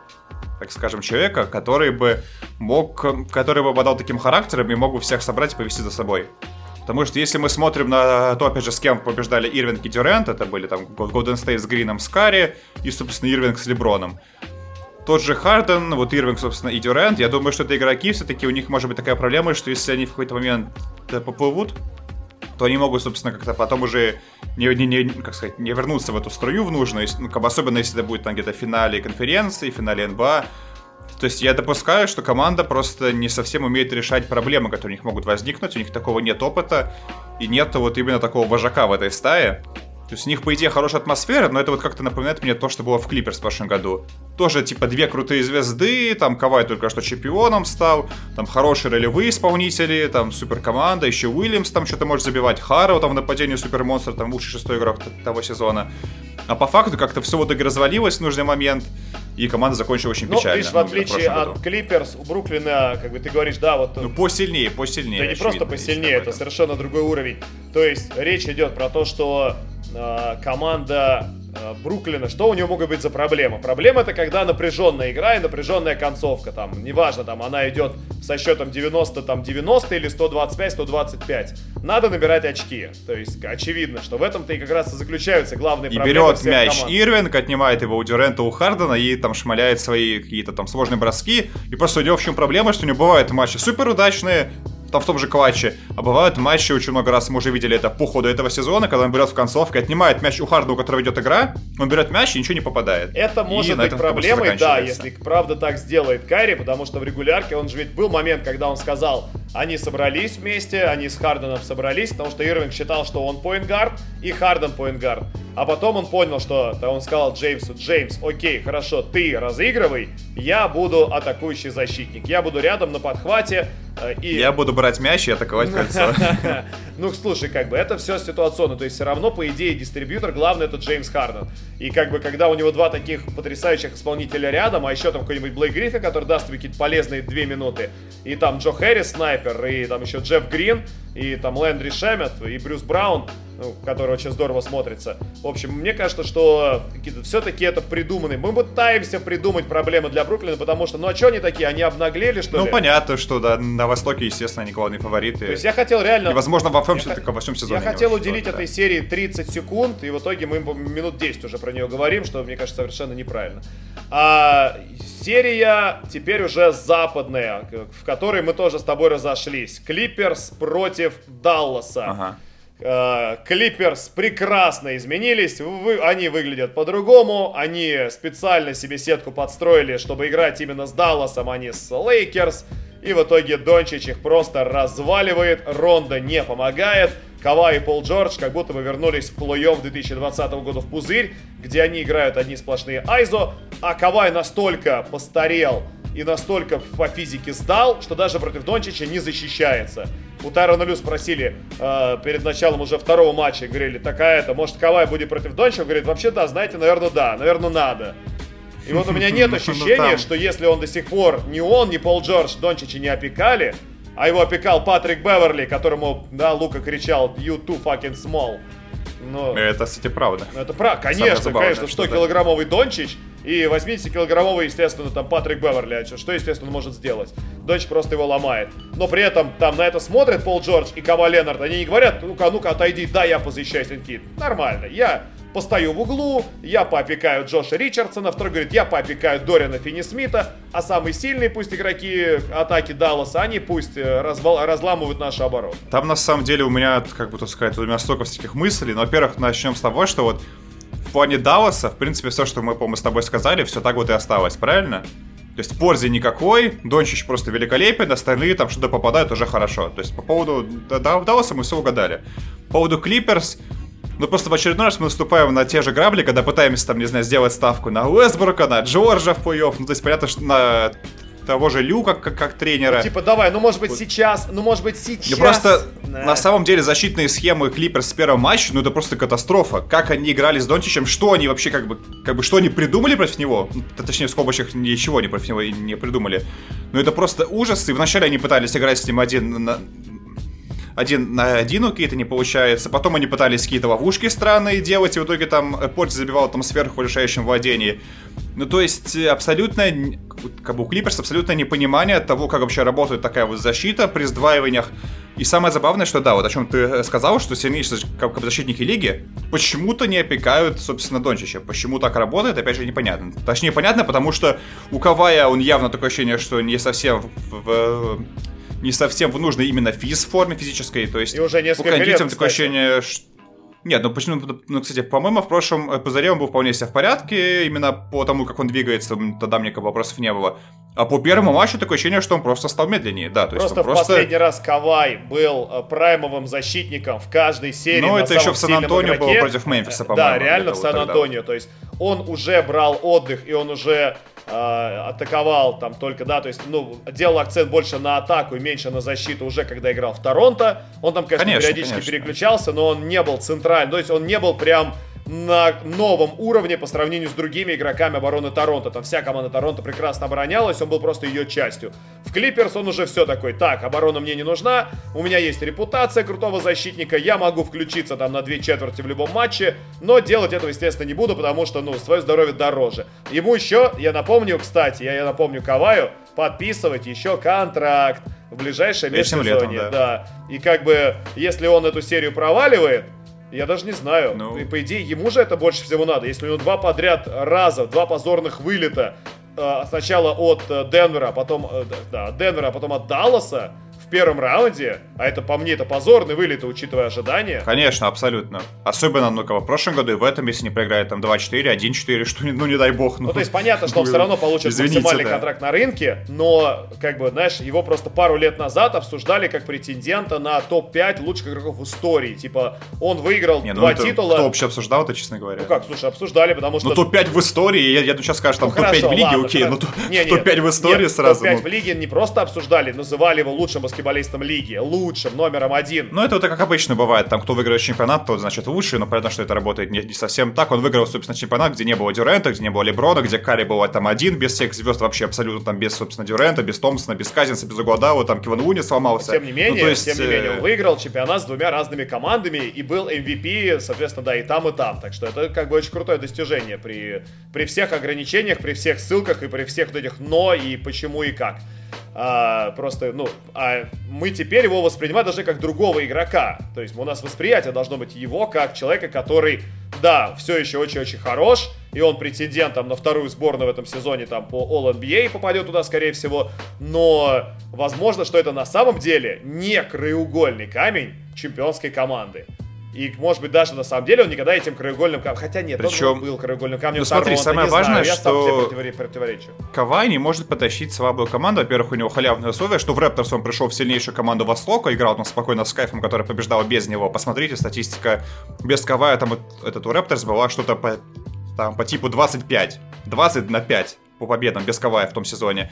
так скажем, человека, который бы мог, который бы обладал таким характером и мог бы всех собрать и повести за собой. Потому что если мы смотрим на то, опять же, с кем побеждали Ирвинг и Дюрент, это были там Golden State с Грином, с Карри и, собственно, Ирвинг с Леброном. Тот же Харден, вот Ирвинг, собственно, и Дюрент, я думаю, что это игроки, все-таки у них может быть такая проблема, что если они в какой-то момент поплывут, то они могут, собственно, как-то потом уже не, не, не, как сказать, не вернуться в эту струю в нужную, ну, как бы, особенно если это будет там где-то в финале конференции, в финале НБА, то есть я допускаю, что команда просто не совсем умеет решать проблемы, которые у них могут возникнуть, у них такого нет опыта, и нет вот именно такого вожака в этой стае. То есть у них, по идее, хорошая атмосфера, но это вот как-то напоминает мне то, что было в Клиперс в прошлом году. Тоже, типа, две крутые звезды, там Кавай только что чемпионом стал, там хорошие ролевые исполнители, там супер команда, еще Уильямс там что-то может забивать, Харроу там в нападении супермонстр, там лучший шестой игрок того сезона. А по факту как-то все в итоге развалилось в нужный момент, и команда закончила очень ну, печально. видишь, в отличие от Клиперс, у Бруклина, как бы ты говоришь, да, вот... Ну, посильнее, посильнее. Да не просто посильнее, это совершенно другой уровень. То есть речь идет про то, что Э, команда э, Бруклина, что у него могут быть за проблемы? Проблема это когда напряженная игра и напряженная концовка, там, неважно, там, она идет со счетом 90, там, 90 или 125, 125. Надо набирать очки. То есть, очевидно, что в этом-то и как раз и заключаются главные и проблемы берет мяч команд. Ирвинг, отнимает его у Дюрента, у Хардена и там шмаляет свои какие-то там сложные броски. И просто у него в чем проблема, что у него бывают матчи супер удачные, там в том же клатче. А бывают матчи, очень много раз мы уже видели это по ходу этого сезона, когда он берет в концовке, отнимает мяч у Харда, у которого идет игра, он берет мяч и ничего не попадает. Это может и быть проблемой, да, если правда так сделает Кайри, потому что в регулярке он же ведь был момент, когда он сказал, они собрались вместе, они с Харденом собрались, потому что Ирвинг считал, что он поинтгард и Харден поинтгард. А потом он понял, что да, он сказал Джеймсу, Джеймс, окей, хорошо, ты разыгрывай, я буду атакующий защитник, я буду рядом на подхвате, э, и... Я буду брать мяч и атаковать кольцо. Ну, слушай, как бы это все ситуационно. То есть все равно, по идее, дистрибьютор главный это Джеймс Харден. И как бы когда у него два таких потрясающих исполнителя рядом, а еще там какой-нибудь Блейк Гриффин, который даст тебе какие-то полезные две минуты, и там Джо Хэррис, снайпер, и там еще Джефф Грин, и там Лэндри Шемет, и Брюс Браун, ну, который очень здорово смотрится. В общем, мне кажется, что все-таки это придуманный. Мы пытаемся придумать проблемы для Бруклина, потому что, ну а что они такие? Они обнаглели, что ну, ли? Ну, понятно, что да, на Востоке, естественно, они главные фавориты. То есть я хотел реально... И, возможно, во всем, я, во всем сезоне. Я хотел уделить да. этой серии 30 секунд, и в итоге мы минут 10 уже про нее говорим, что, мне кажется, совершенно неправильно. А серия теперь уже западная, в которой мы тоже с тобой разошлись. Клиперс против Далласа. Ага. Э, Клиперс прекрасно изменились, вы, они выглядят по-другому, они специально себе сетку подстроили, чтобы играть именно с Далласом, а не с Лейкерс. И в итоге Дончич их просто разваливает, Рондо не помогает. Кавай и Пол Джордж как будто бы вернулись в плей-офф 2020 года в пузырь, где они играют одни сплошные iso, а Кавай настолько постарел и настолько по физике сдал, что даже против Дончича не защищается. У Тайрона Лю спросили э, перед началом уже второго матча, говорили, такая-то, может Кавай будет против Дончича? Говорит, вообще да, знаете, наверное, да, наверное, надо. И вот у меня нет ощущения, что если он до сих пор, ни он, ни Пол Джордж Дончича не опекали, а его опекал Патрик Беверли, которому, да, Лука кричал «You too fucking small», но... Это, кстати, правда. Это правда, конечно, конечно, 100-килограммовый Дончич и 80-килограммовый, естественно, там Патрик Беверли. А что, естественно, может сделать? Дончич просто его ломает. Но при этом там на это смотрят Пол Джордж и Кава Ленард. Они не говорят, ну-ка, ну-ка, отойди, да, я позащищаюсь. Они такие, нормально, я постою в углу, я поопекаю Джоша Ричардсона, второй говорит, я поопекаю Дориана Финни Смита, а самые сильные пусть игроки атаки Далласа, они пусть э, развал, разламывают нашу оборону. Там на самом деле у меня, как бы так сказать, у меня столько всяких мыслей, но, во-первых, начнем с того, что вот в плане Далласа, в принципе, все, что мы, по-моему, с тобой сказали, все так вот и осталось, правильно? То есть пользы никакой, Дончич просто великолепен, остальные там что-то попадают уже хорошо. То есть по поводу Далласа мы все угадали. По поводу Клиперс, ну просто в очередной раз мы наступаем на те же грабли, когда пытаемся там, не знаю, сделать ставку на Уэсбрука, на Джорджа в плей-офф. Ну то есть понятно, что на того же Люка как, как тренера. Ну, типа, давай, ну может быть вот. сейчас, ну может быть сейчас. Ну просто да. на самом деле защитные схемы Клиперс с первого матча, ну это просто катастрофа. Как они играли с Дончичем, что они вообще как бы, как бы что они придумали против него? Ну, точнее в скобочках ничего они против него не придумали. Но это просто ужас. И вначале они пытались играть с ним один на, один на один у Кейта не получается. Потом они пытались какие-то ловушки странные делать, и в итоге там э, Порти забивал там сверху в решающем владении. Ну, то есть, э, абсолютно, как бы у Клиперс абсолютное непонимание того, как вообще работает такая вот защита при сдваиваниях. И самое забавное, что да, вот о чем ты э, сказал, что сильнейшие как, как защитники лиги почему-то не опекают, собственно, Дончича. Почему так работает, опять же, непонятно. Точнее, понятно, потому что у Кавая он явно такое ощущение, что не совсем в, в не совсем в нужной именно физ форме физической. То есть и уже несколько у лет, такое ощущение, что Нет, ну почему, ну, кстати, по-моему, в прошлом э, пузыре он был вполне себе в порядке, именно по тому, как он двигается, тогда мне вопросов не было. А по первому матчу такое ощущение, что он просто стал медленнее, да. То просто есть в просто... последний раз Кавай был э, праймовым защитником в каждой серии. Ну, это еще в Сан-Антонио было против Мемфиса, по-моему. Да, реально в Сан-Антонио. То есть он уже брал отдых, и он уже э, атаковал там только, да, то есть, ну, делал акцент больше на атаку и меньше на защиту уже, когда играл в Торонто. Он там, конечно, конечно периодически конечно. переключался, но он не был центральным, то есть он не был прям на новом уровне по сравнению с другими игроками обороны Торонто. Там вся команда Торонто прекрасно оборонялась, он был просто ее частью. В Клиперс он уже все такой, так, оборона мне не нужна, у меня есть репутация крутого защитника, я могу включиться там на две четверти в любом матче, но делать этого, естественно, не буду, потому что, ну, свое здоровье дороже. Ему еще, я напомню, кстати, я, я напомню Каваю, подписывать еще контракт в ближайшее межсезонье. Да. да. И как бы, если он эту серию проваливает, я даже не знаю. Ну... И по идее, ему же это больше всего надо. Если у него два подряд раза, два позорных вылета, э, сначала от э, Денвера, потом, э, да, Денвера, а потом от Далласа, в первом раунде, а это по мне это позорный вылет, учитывая ожидания. Конечно, абсолютно. Особенно, ну, в прошлом году и в этом, если не проиграет там 2-4, 1-4, что, ну, не дай бог. Ну, ну то есть понятно, что он все равно получит Извините, максимальный да. контракт на рынке, но, как бы, знаешь, его просто пару лет назад обсуждали как претендента на топ-5 лучших игроков в истории. Типа, он выиграл не, ну, два титула. Кто вообще обсуждал это, честно говоря? Ну как, слушай, обсуждали, потому что... Ну топ-5 в истории, я, я сейчас скажу, там ну, топ-5 в лиге, ладно, окей, но топ-5 в истории нет, сразу. Топ-5 ну... в лиге не просто обсуждали, называли его лучшим баскетболистом лиги лучшим, номером один. Ну, это вот как обычно бывает. Там, кто выиграет чемпионат, тот, значит, лучший. Но понятно, что это работает не, не совсем так. Он выиграл, собственно, чемпионат, где не было Дюрента, где не было Леброна, где Карри был там один, без всех звезд вообще абсолютно там без, собственно, Дюрента, без Томпсона, без Казинса, без Угладава, там Киван Луни сломался. Тем не менее, ну, есть, тем не менее, он э, выиграл чемпионат с двумя разными командами и был MVP, соответственно, да, и там, и там. Так что это как бы очень крутое достижение при, при всех ограничениях, при всех ссылках и при всех вот этих но и почему и как а, просто, ну, а мы теперь его воспринимаем даже как другого игрока. То есть у нас восприятие должно быть его как человека, который, да, все еще очень-очень хорош, и он претендент там на вторую сборную в этом сезоне там по All-NBA попадет туда, скорее всего, но возможно, что это на самом деле не краеугольный камень чемпионской команды. И, может быть, даже на самом деле он никогда этим краеугольным камнем... Хотя нет, Причем... он был краеугольным камнем Ну смотри, Торонто, самое важное, знаю, что противоречу. Кавай не может потащить слабую команду. Во-первых, у него халявные условия, что в Рэпторс он пришел в сильнейшую команду Востока, играл там спокойно с Кайфом, которая побеждала без него. Посмотрите, статистика без Кавая, там этот у Рэпторс была что-то по, там, по типу 25. 20 на 5 по победам без Кавая в том сезоне.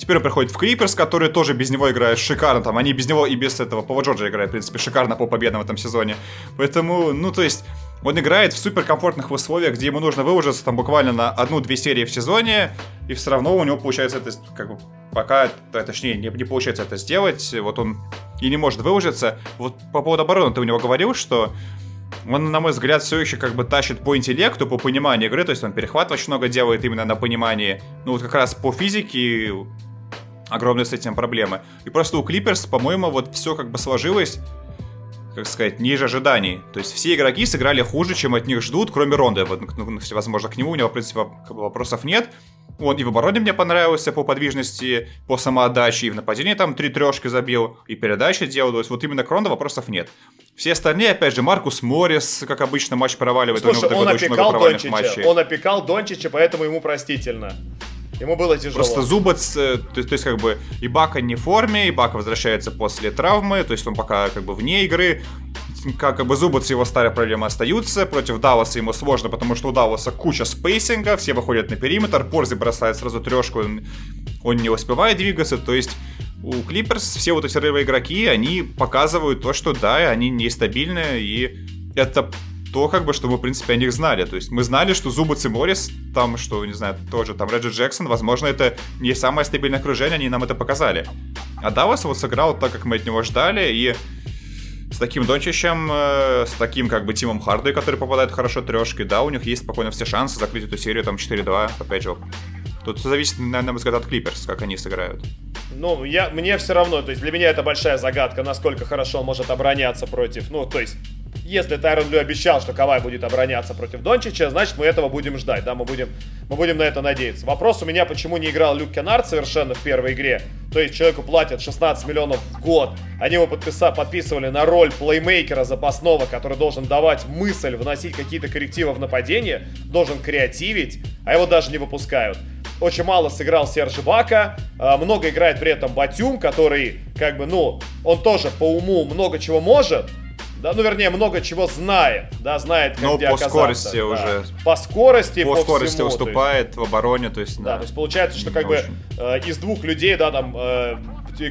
Теперь он приходит в Клиперс, который тоже без него играет шикарно. Там они без него и без этого Пова Джорджа играют, в принципе, шикарно по победам в этом сезоне. Поэтому, ну, то есть, он играет в суперкомфортных условиях, где ему нужно выложиться там буквально на одну-две серии в сезоне, и все равно у него получается это, как бы, пока, точнее, не, не получается это сделать, вот он и не может выложиться. Вот по поводу обороны ты у него говорил, что он, на мой взгляд, все еще как бы тащит по интеллекту, по пониманию игры, то есть он перехват очень много делает именно на понимании. Ну вот как раз по физике огромные с этим проблемы. И просто у Клиперс, по-моему, вот все как бы сложилось как сказать, ниже ожиданий. То есть все игроки сыграли хуже, чем от них ждут, кроме Ронда. Вот, ну, возможно, к нему у него, в принципе, вопросов нет. Он и в обороне мне понравился по подвижности, по самоотдаче, и в нападении там три трешки забил, и передачи делал. То есть вот именно к Ронда вопросов нет. Все остальные, опять же, Маркус Моррис, как обычно, матч проваливает. Слушай, он, он опекал Дончича, он опекал Дончича, поэтому ему простительно. Ему было тяжело. Просто Зубац, э, то, то есть как бы Ибака не в форме, Ибака возвращается после травмы, то есть он пока как бы вне игры. Как, как бы Зубац его старые проблемы остаются. Против Далласа ему сложно, потому что у Далласа куча спейсинга, все выходят на периметр, Порзи бросает сразу трешку, он, он не успевает двигаться, то есть у Клиперс все вот эти рывые игроки, они показывают то, что да, они нестабильны, и это то, как бы, что мы, в принципе, о них знали. То есть мы знали, что Зубац и Моррис, там, что, не знаю, тоже, там, Реджи Джексон, возможно, это не самое стабильное окружение, они нам это показали. А Даллас вот сыграл так, как мы от него ждали, и с таким Дончичем, э, с таким, как бы, Тимом Хардой, который попадает хорошо трешкой, да, у них есть спокойно все шансы закрыть эту серию, там, 4-2, опять же. Тут зависит, наверное, на мой взгляд, от Клиперс, как они сыграют. Ну, я, мне все равно, то есть для меня это большая загадка, насколько хорошо он может обороняться против, ну, то есть если Тайрон Лю обещал, что Кавай будет обороняться против Дончича, значит мы этого будем ждать, да, мы будем, мы будем на это надеяться. Вопрос у меня, почему не играл Люк Кеннард совершенно в первой игре. То есть человеку платят 16 миллионов в год, они его подписа, подписывали на роль плеймейкера запасного, который должен давать мысль, вносить какие-то коррективы в нападение, должен креативить, а его даже не выпускают. Очень мало сыграл Серж Бака, а, много играет при этом Батюм, который, как бы, ну, он тоже по уму много чего может, да, ну вернее много чего знает, да, знает, как где по скорости да. уже. По скорости, По, по, скорости всему, выступает в обороне, то есть, есть, да. да, то есть получается, что как бы очень. э, из двух людей, да, там, э,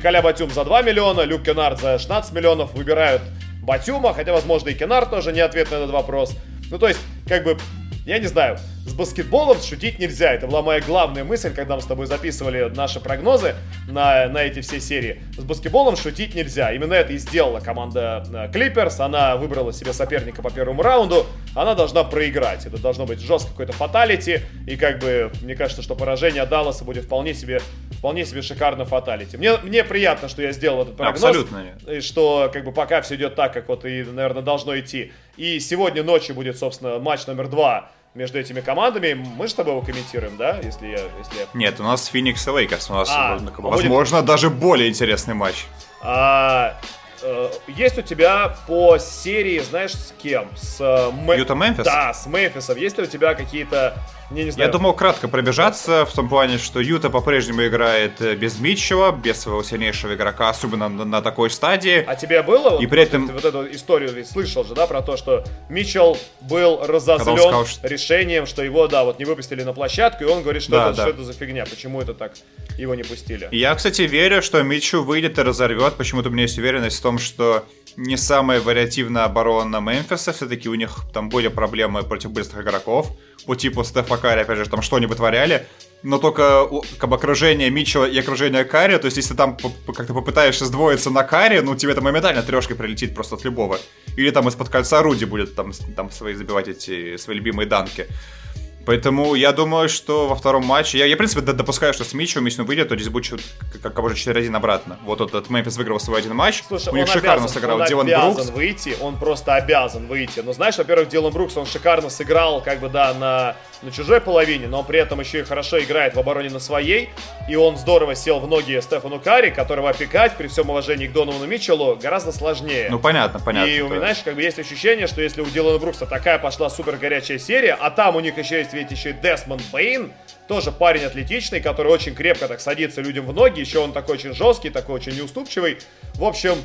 Коля Батюм за 2 миллиона, Люк Кеннард за 16 миллионов выбирают Батюма, хотя, возможно, и Кеннард тоже не ответ на этот вопрос. Ну, то есть, как бы, я не знаю, с баскетболом шутить нельзя. Это была моя главная мысль, когда мы с тобой записывали наши прогнозы на, на эти все серии. С баскетболом шутить нельзя. Именно это и сделала команда Клиперс. Она выбрала себе соперника по первому раунду. Она должна проиграть. Это должно быть жесткое какое-то фаталити. И как бы, мне кажется, что поражение Далласа будет вполне себе, вполне себе шикарно фаталити. Мне, мне приятно, что я сделал этот прогноз. Абсолютно. И что как бы пока все идет так, как вот и, наверное, должно идти. И сегодня ночью будет, собственно, матч номер два между этими командами. Мы же с тобой его комментируем, да? Если я... Если я... Нет, у нас Феникс и Лейкерс. У нас, А, бы, а будет- возможно, даже более интересный матч. А, э, есть у тебя по серии, знаешь, с кем? С э, Мэ- Юта Мемфис? Да, с Мемфисом. Есть ли у тебя какие-то, не, не знаю... Я думал кратко пробежаться, в том плане, что Юта по-прежнему играет э, без Митчелла, без своего сильнейшего игрока, особенно на, на такой стадии. А тебе было? И вот, при этом- Ты вот эту историю ведь слышал же, да, про то, что Митчелл был разозлен сказал, что- решением, что его, да, вот не выпустили на площадку, и он говорит, что, Да, это, да. что это за фигня, почему это так его не пустили. Я, кстати, верю, что Митчу выйдет и разорвет. Почему-то у меня есть уверенность в том, что не самая вариативная оборона Мемфиса. Все-таки у них там были проблемы против быстрых игроков. По типу Стефа Карри, опять же, там что они вытворяли. Но только как бы окружение Митчелла и окружение Карри, то есть если там как-то попытаешься сдвоиться на Карри, ну тебе это моментально трешкой прилетит просто от любого. Или там из-под кольца Руди будет там, там свои забивать эти свои любимые данки. Поэтому я думаю, что во втором матче... Я, я в принципе, допускаю, что с Митчем, если он выйдет, то здесь будет как, как уже 4-1 обратно. Вот этот Мемфис выиграл свой один матч. Слушай, у них он шикарно обязан, сыграл он Дилан обязан Брукс. выйти, он просто обязан выйти. Но знаешь, во-первых, Дилан Брукс, он шикарно сыграл, как бы, да, на, на чужой половине, но он при этом еще и хорошо играет в обороне на своей, и он здорово сел в ноги Стефану Карри, которого опекать, при всем уважении к Доновану Митчеллу, гораздо сложнее. Ну, понятно, понятно. И у меня, знаешь, как бы есть ощущение, что если у Дилана Брукса такая пошла супер горячая серия, а там у них еще есть, ведь еще и Десмонд Бейн, тоже парень атлетичный, который очень крепко так садится людям в ноги, еще он такой очень жесткий, такой очень неуступчивый. В общем,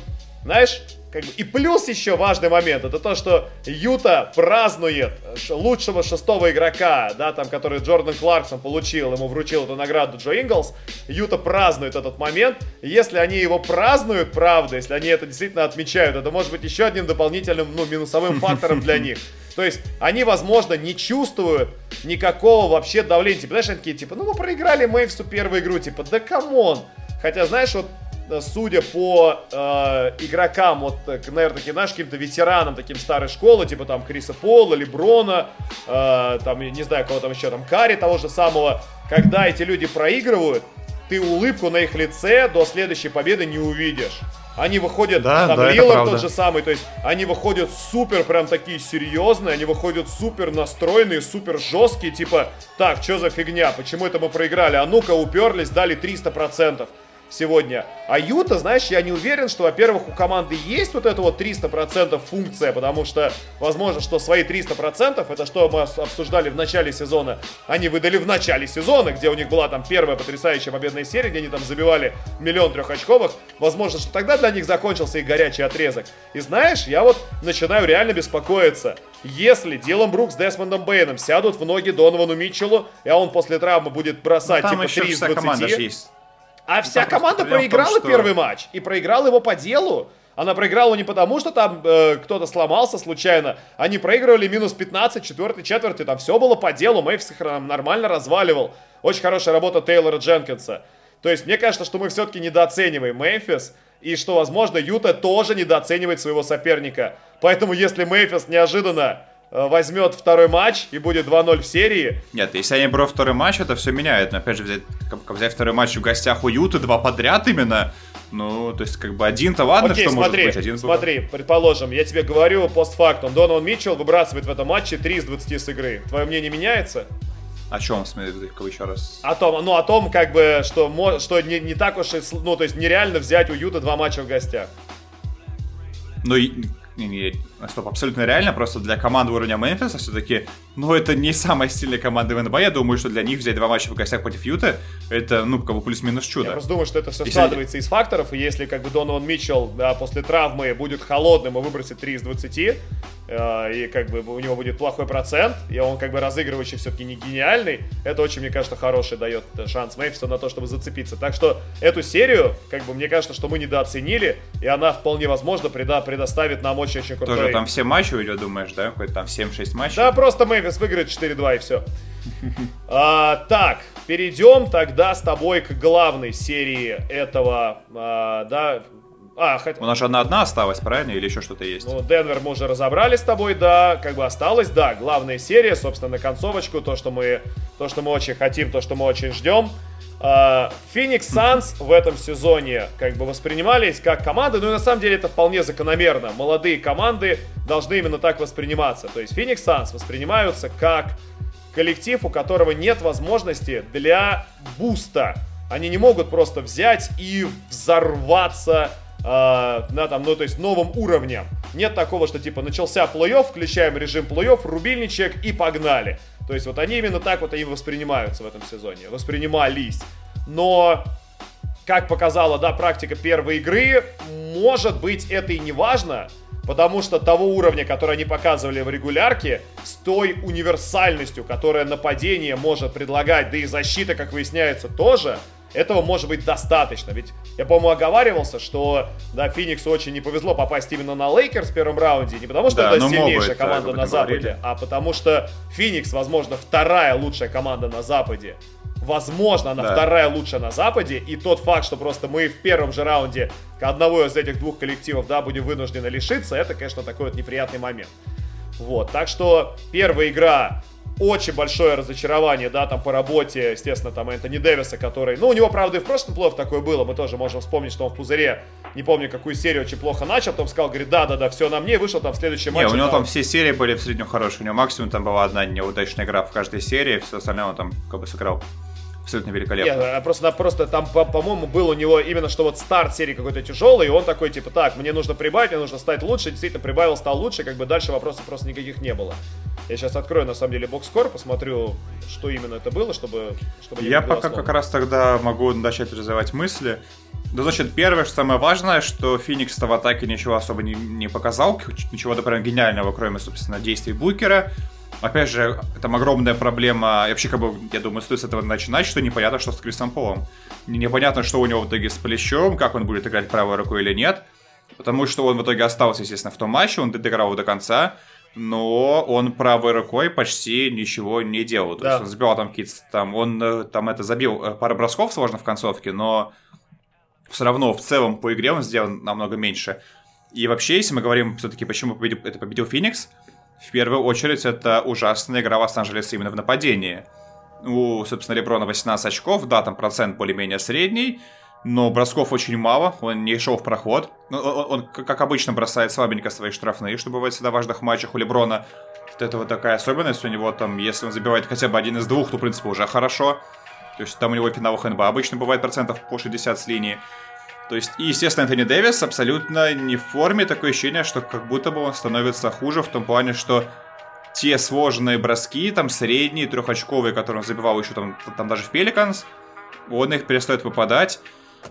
знаешь, как бы... И плюс еще важный момент, это то, что Юта празднует ш- лучшего шестого игрока, да, там, который Джордан Кларксон получил, ему вручил эту награду Джо Инглс. Юта празднует этот момент. Если они его празднуют, правда, если они это действительно отмечают, это может быть еще одним дополнительным, ну, минусовым фактором для них. То есть они, возможно, не чувствуют никакого вообще давления. Типа, знаешь, они такие, типа, ну мы проиграли Мемфису первую игру, типа, да come on. Хотя, знаешь, вот э, судя по э, игрокам, вот, э, наверное, таким, знаешь, каким-то ветеранам, таким старой школы, типа там Криса Пола, Леброна, э, там, я не знаю, кого там еще, там, Карри того же самого, когда эти люди проигрывают, ты улыбку на их лице до следующей победы не увидишь. Они выходят, Да, там да, правда. тот же самый, то есть они выходят супер прям такие серьезные, они выходят супер настроенные, супер жесткие, типа, так, что за фигня, почему это мы проиграли, а ну-ка уперлись, дали 300% сегодня. А Юта, знаешь, я не уверен, что, во-первых, у команды есть вот эта вот 300% функция, потому что, возможно, что свои 300% это что мы обсуждали в начале сезона, они выдали в начале сезона, где у них была там первая потрясающая победная серия, где они там забивали миллион трехочковых. Возможно, что тогда для них закончился их горячий отрезок. И знаешь, я вот начинаю реально беспокоиться. Если Дилан Брукс с Десмондом Бейном сядут в ноги Доновану Митчеллу, и он после травмы будет бросать Там типа еще 3 из вся 20, команда есть. А вся просто команда том, проиграла что- первый матч. И проиграла его по делу. Она проиграла не потому, что там э, кто-то сломался случайно. Они проигрывали минус 15, четвертой четверти. Там все было по делу. Мэйвс их нормально разваливал. Очень хорошая работа Тейлора Дженкинса. То есть мне кажется, что мы все-таки недооцениваем Мемфис. И что, возможно, Юта тоже недооценивает своего соперника. Поэтому если Мемфис неожиданно возьмет второй матч и будет 2-0 в серии, Нет, если они берут второй матч, это все меняет. Но опять же, взять, как- взять второй матч в гостях у Юты, два подряд именно, Ну, то есть, как бы один-то ладно, Окей, что смотри, может быть один смотри, предположим, я тебе говорю постфактум, Донован Митчелл выбрасывает в этом матче 3 из 20 с игры. Твое мнение меняется? О чем, смотри, еще раз? О том, ну, о том, как бы, что, что не, не так уж и, ну, то есть нереально взять у Юта два матча в гостях. Ну, не, не, стоп, абсолютно реально, просто для команды уровня Мемфиса все-таки, ну, это не самая сильная команда в НБА, я думаю, что для них взять два матча в гостях против Юты, это, ну, как бы плюс-минус Я чудо. просто думаю, что это все Если- складывается из факторов, и если как бы Донован Митчелл да, после травмы будет холодным и выбросит 3 из 20, э, и как бы у него будет плохой процент, и он как бы разыгрывающий все-таки не гениальный, это очень, мне кажется, хороший дает э, шанс Мемфису на то, чтобы зацепиться. Так что эту серию, как бы мне кажется, что мы недооценили, и она вполне возможно преда- предоставит нам очень-очень крутой... Тоже там все матчи уйдет, думаешь, да? Какой-то там 7-6 матчей? Да, просто Мемфис выиграет 4-2 и все. А, так, перейдем тогда с тобой к главной серии этого, а, да, а, хотя... У нас же одна-одна осталась, правильно? Или еще что-то есть? Ну, Денвер мы уже разобрали с тобой, да, как бы осталось, да, главная серия, собственно, на концовочку, то, что мы, то, что мы очень хотим, то, что мы очень ждем. Феникс Санс в этом сезоне как бы воспринимались как команды, ну и на самом деле это вполне закономерно. Молодые команды должны именно так восприниматься. То есть Феникс Санс воспринимаются как коллектив, у которого нет возможности для буста. Они не могут просто взять и взорваться э, на там, ну то есть новым уровнем. Нет такого, что типа начался плей-офф, включаем режим плей-офф, рубильничек и погнали. То есть вот они именно так вот и воспринимаются в этом сезоне, воспринимались. Но как показала, да, практика первой игры, может быть, это и не важно, потому что того уровня, который они показывали в регулярке, с той универсальностью, которая нападение может предлагать, да и защита, как выясняется, тоже, этого может быть достаточно. Ведь я, по-моему, оговаривался, что, да, Фениксу очень не повезло попасть именно на Лейкерс в первом раунде, не потому что Да, это ну, сильнейшая могут, команда об на Западе, говорили. а потому что Феникс, возможно, вторая лучшая команда на Западе. Возможно, она Да. вторая лучшая на Западе. И тот факт, что просто мы в первом же раунде одного из этих двух коллективов, да, будем вынуждены лишиться, это, конечно, такой вот неприятный момент. Вот, так что первая игра очень большое разочарование, да, там по работе, естественно, там Энтони Дэвиса, который, ну, у него, правда, и в прошлом плей такое было, мы тоже можем вспомнить, что он в пузыре, не помню, какую серию очень плохо начал, потом сказал, говорит, да-да-да, все на мне, и вышел там в следующем Не, матче. у него там все серии были в среднем хорошие. У него максимум там была одна неудачная игра в каждой серии, все остальное он там как бы сыграл абсолютно великолепно. Нет, а просто, просто там, по- по-моему, был у него именно что вот старт серии какой-то тяжелый, и он такой, типа, так, мне нужно прибавить, мне нужно стать лучше, действительно прибавил, стал лучше, как бы дальше вопросов просто никаких не было. Я сейчас открою, на самом деле, бокскор, посмотрю, что именно это было, чтобы... чтобы Я пока голословным. как раз тогда могу начать развивать мысли. Ну, значит, первое, что самое важное, что Феникс в атаке ничего особо не, не показал, ничего, например, гениального, кроме, собственно, действий Букера. Опять же, там огромная проблема, и вообще, как бы, я думаю, стоит с этого начинать, что непонятно, что с Крисом Полом. Не- Непонятно, что у него в итоге с плечом, как он будет играть правой рукой или нет. Потому что он в итоге остался, естественно, в том матче, он доиграл его до конца, но он правой рукой почти ничего не делал. То Да. есть он забивал там какие-то, там, он э, там это забил э, пару бросков сложно в концовке, но все равно в целом по игре он сделал намного меньше. И вообще, если мы говорим все-таки, почему победил, это победил Феникс, в первую очередь это ужасная игра Лос-Анджелеса именно в нападении. У, собственно, Леброна 18 очков, да, там процент более-менее средний, но бросков очень мало, он не шел в проход. Ну, Он, он, как как обычно, бросает слабенько свои штрафные, что бывает всегда в важных матчах у Леброна. Вот это вот такая особенность у него, там, если он забивает хотя бы один из двух, то, в принципе, уже хорошо. То есть там у него в финалах НБА обычно бывает процентов по 60 с линии. То есть, и, естественно, Энтони Дэвис абсолютно не в форме. Такое ощущение, что как будто бы он становится хуже в том плане, что те сложные броски, там средние, трехочковые, которые он забивал еще там, там даже в Пеликанс, он их перестает выпадать.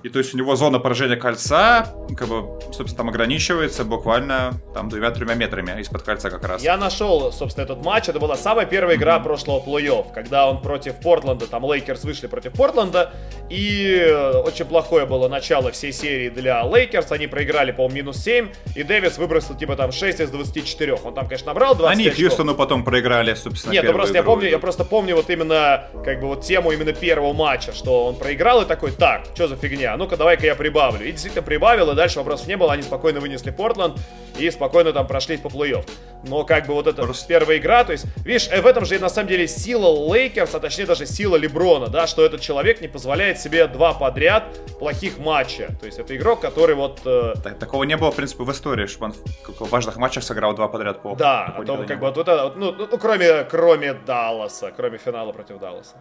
И то есть у него зона поражения кольца, как бы, собственно, там ограничивается буквально там двумя-тремя метрами из-под кольца как раз. Я нашел, собственно, этот матч. Это была самая первая игра прошлого плей-офф, когда он против Портленда, там Лейкерс вышли против Портленда, и очень плохое было начало всей серии для Лейкерс. Они проиграли, по-моему, минус 7, и Дэвис выбросил типа там 6 из 24. Он там, конечно, набрал 20 Они очков. Хьюстону потом проиграли, собственно, Нет, ну просто я помню, я просто помню вот именно, как бы вот тему именно первого матча, что он проиграл и такой, так, что за фигня? Не, а ну-ка давай-ка я прибавлю. И действительно прибавил, и дальше вопросов не было, они спокойно вынесли Портленд и спокойно там прошли по плей-офф. Но как бы вот это Просто... первая игра, то есть, видишь, э, в этом же на самом деле сила Лейкерс, а точнее даже сила Леброна, да, что этот человек не позволяет себе два подряд плохих матча. То есть это игрок, который вот... Э... Так, такого не было, в принципе, в истории, чтобы он в важных матчах сыграл два подряд по. Да, а то как бы вот, вот это, ну, ну, ну, кроме, кроме Далласа, кроме финала против Далласа.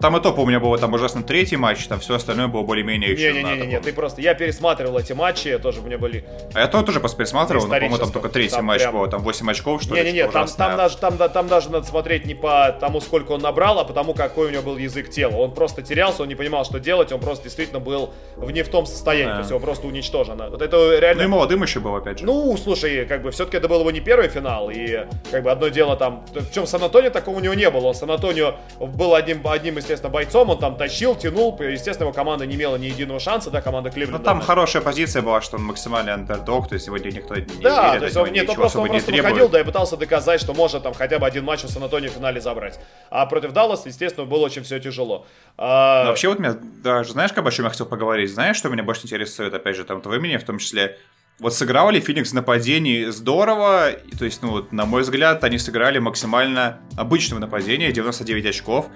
Там и то, помню, было там ужасно третий матч, там все остальное было более-менее еще Не-не-не, ты просто... Я пересматривал эти матчи, тоже у меня были... А я тоже просто пересматривал, но, по-моему, там только третий там матч прям... был, там 8 очков, что ли. Не-не-не, там, там, даже, там, там даже надо смотреть не по тому, сколько он набрал, а потому, какой у него был язык тела. Он просто терялся, он не понимал, что делать, он просто действительно был в не в том состоянии, да. то есть его просто уничтожено. Вот это реально... Ну и молодым еще был, опять же. Ну, слушай, как бы все-таки это был его не первый финал, и как бы одно дело там... В чем Сан-Антонио такого у него не было. Он Сан-Антонио был одним, одним, естественно, бойцом, он там тащил, тянул. Естественно, его команда не имела ни единого шанса, да, команда Кливленда. Ну, там да. хорошая позиция была, что он максимальный андердог, то есть сегодня никто не Да, верит, то есть он, нет, он просто, он просто выходил, да, и пытался доказать, что может там хотя бы один матч у Сан-Антонио в финале забрать. А против Далласа, естественно, было очень все тяжело. А... вообще вот меня, даже знаешь, как о чем я хотел поговорить? Знаешь, что меня больше интересует, опять же, там, твое мнение в том числе, вот сыграл ли Феникс в нападении здорово, то есть, ну вот, на мой взгляд, они сыграли максимально обычного нападения, 99 очков,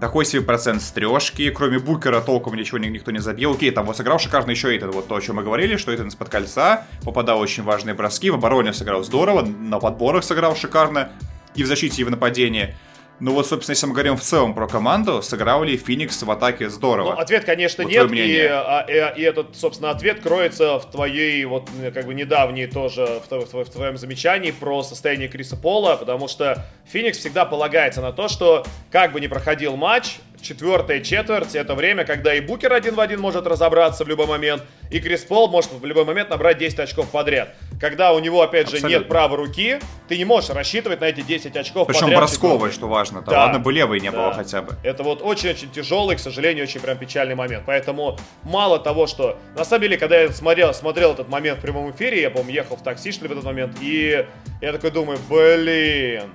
такой себе процент стрешки, кроме Букера толком ничего никто не забил. Окей, там вот сыграл шикарно еще Эйтон, вот то, о чем мы говорили, что Эйтон из-под кольца, попадал очень важные броски, в обороне сыграл здорово, на подборах сыграл шикарно, и в защите, и в нападении. Ну вот, собственно, если мы говорим в целом про команду, сыграл ли Феникс в атаке здорово? Ну, ответ, конечно, вот нет, и, а, и, и этот, собственно, ответ кроется в твоей, вот, как бы, недавней тоже, в, в, в твоем замечании про состояние Криса Пола, потому что Феникс всегда полагается на то, что, как бы ни проходил матч, четвертая четверть — это время, когда и Букер один в один может разобраться в любой момент, и Крис Пол может в любой момент набрать 10 очков подряд. Когда у него, опять же, Абсолютно. нет правой руки, ты не можешь рассчитывать на эти 10 очков Причем подряд. Причем бросковый, что важно. Да. Ладно бы левой не да. было хотя бы. Это вот очень-очень тяжелый, к сожалению, очень прям печальный момент. Поэтому мало того, что... На самом деле, когда я смотрел, смотрел этот момент в прямом эфире, я, по-моему, ехал в такси, шли в этот момент, и я такой думаю, блин,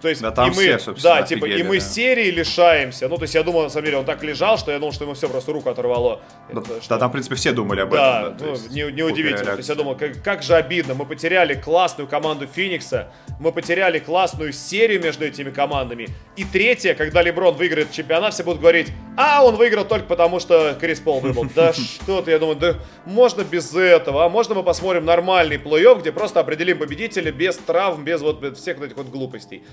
то есть, да, там и мы, все, да, типа, и мы да. серии лишаемся. Ну, то есть, я думал, на самом деле, он так лежал, что я думал, что ему все просто руку оторвало. Да, Это, что... да там, в принципе, все думали об да, этом. Да, ну, есть, не, неудивительно. То есть, я думал, как, как же обидно. Мы потеряли классную команду Феникса, мы потеряли классную серию между этими командами. И третье, когда Леброн выиграет чемпионат, все будут говорить, а, он выиграл только потому, что Крис Пол выбыл. Да что ты, я думаю, да можно без этого, а можно мы посмотрим нормальный плей-офф, где просто определим победителя без травм, без вот всех этих вот глупостей.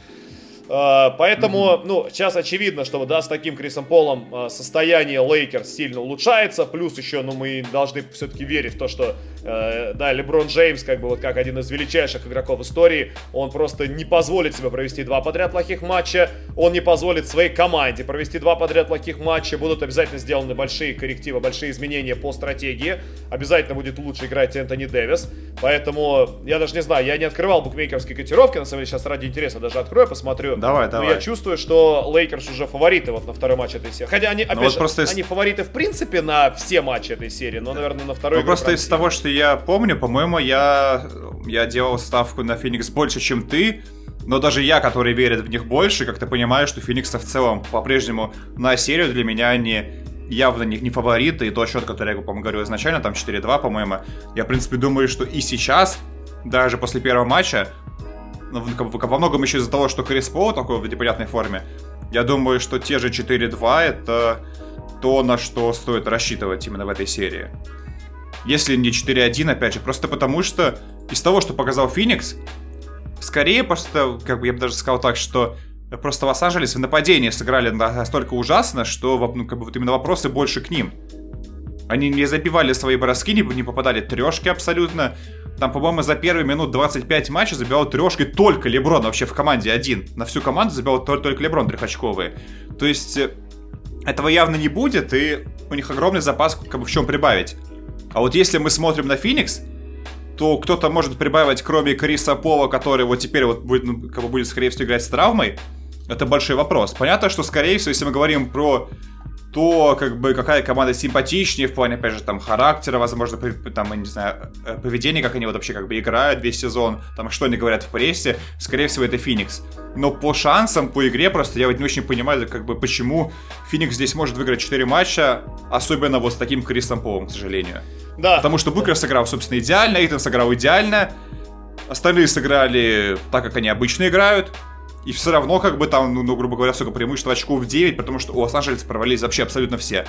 А, поэтому, ну, сейчас очевидно, что да, с таким Крисом Полом а, состояние Лейкерс сильно улучшается. Плюс еще, ну, мы должны все-таки верить в то, что, э, да, Леброн Джеймс, как бы вот как один из величайших игроков истории, он просто не позволит себе провести два подряд плохих матча. Он не позволит своей команде провести два подряд плохих матча. Будут обязательно сделаны большие коррективы, большие изменения по стратегии. Обязательно будет лучше играть Энтони Дэвис. Поэтому, я даже не знаю, я не открывал букмекерские котировки. На самом деле, сейчас ради интереса даже открою, посмотрю Давай, давай. Но я чувствую, что Лейкерс уже фавориты вот на второй матч этой серии. Хотя они, ну опять вот же, просто они фавориты в принципе на все матчи этой серии, но, наверное, на второй. Ну, просто из того, что я помню, по-моему, я, я делал ставку на Феникс больше, чем ты. Но даже я, который верит в них больше, как-то понимаю, что Феникса в целом по-прежнему на серию для меня они явно не, не фавориты. И тот счет, который я, по-моему, говорил изначально, там 4-2, по-моему. Я, в принципе, думаю, что и сейчас, даже после первого матча, ну, во многом еще из-за того, что Крис Пол такой в непонятной форме, я думаю, что те же 4-2 это то, на что стоит рассчитывать именно в этой серии. Если не 4-1, опять же, просто потому что из того, что показал Феникс, скорее просто, как бы я бы даже сказал так, что просто Лос-Анджелес в нападении сыграли настолько ужасно, что ну, как бы вот именно вопросы больше к ним. Они не забивали свои броски, не, не попадали трешки абсолютно. Там, по-моему, за первые минут 25 матча забивал трешкой только Леброн вообще в команде один. На всю команду забивал только Леброн трехочковые. То есть э, этого явно не будет, и у них огромный запас как бы в чем прибавить. А вот если мы смотрим на Феникс, то кто-то может прибавить, кроме Криса Пола, который вот теперь вот будет, ну, как бы будет, скорее всего, играть с травмой, это большой вопрос. Понятно, что, скорее всего, если мы говорим про то как бы какая команда симпатичнее в плане, опять же, там, характера, возможно, там, я не знаю, э, поведения, как они вот вообще как бы играют весь сезон, там, что они говорят в прессе, скорее всего, это Феникс. Но по шансам, по игре просто я вот не очень понимаю, как бы, почему Феникс здесь может выиграть 4 матча, особенно вот с таким Крисом Полом, к сожалению. Да. Потому что Букер сыграл, собственно, идеально, Эйтон сыграл идеально, остальные сыграли так, как они обычно играют, и все равно, как бы там, ну, ну грубо говоря, сколько преимущество очков 9, потому что у Лос-Анджелес провалились вообще абсолютно все.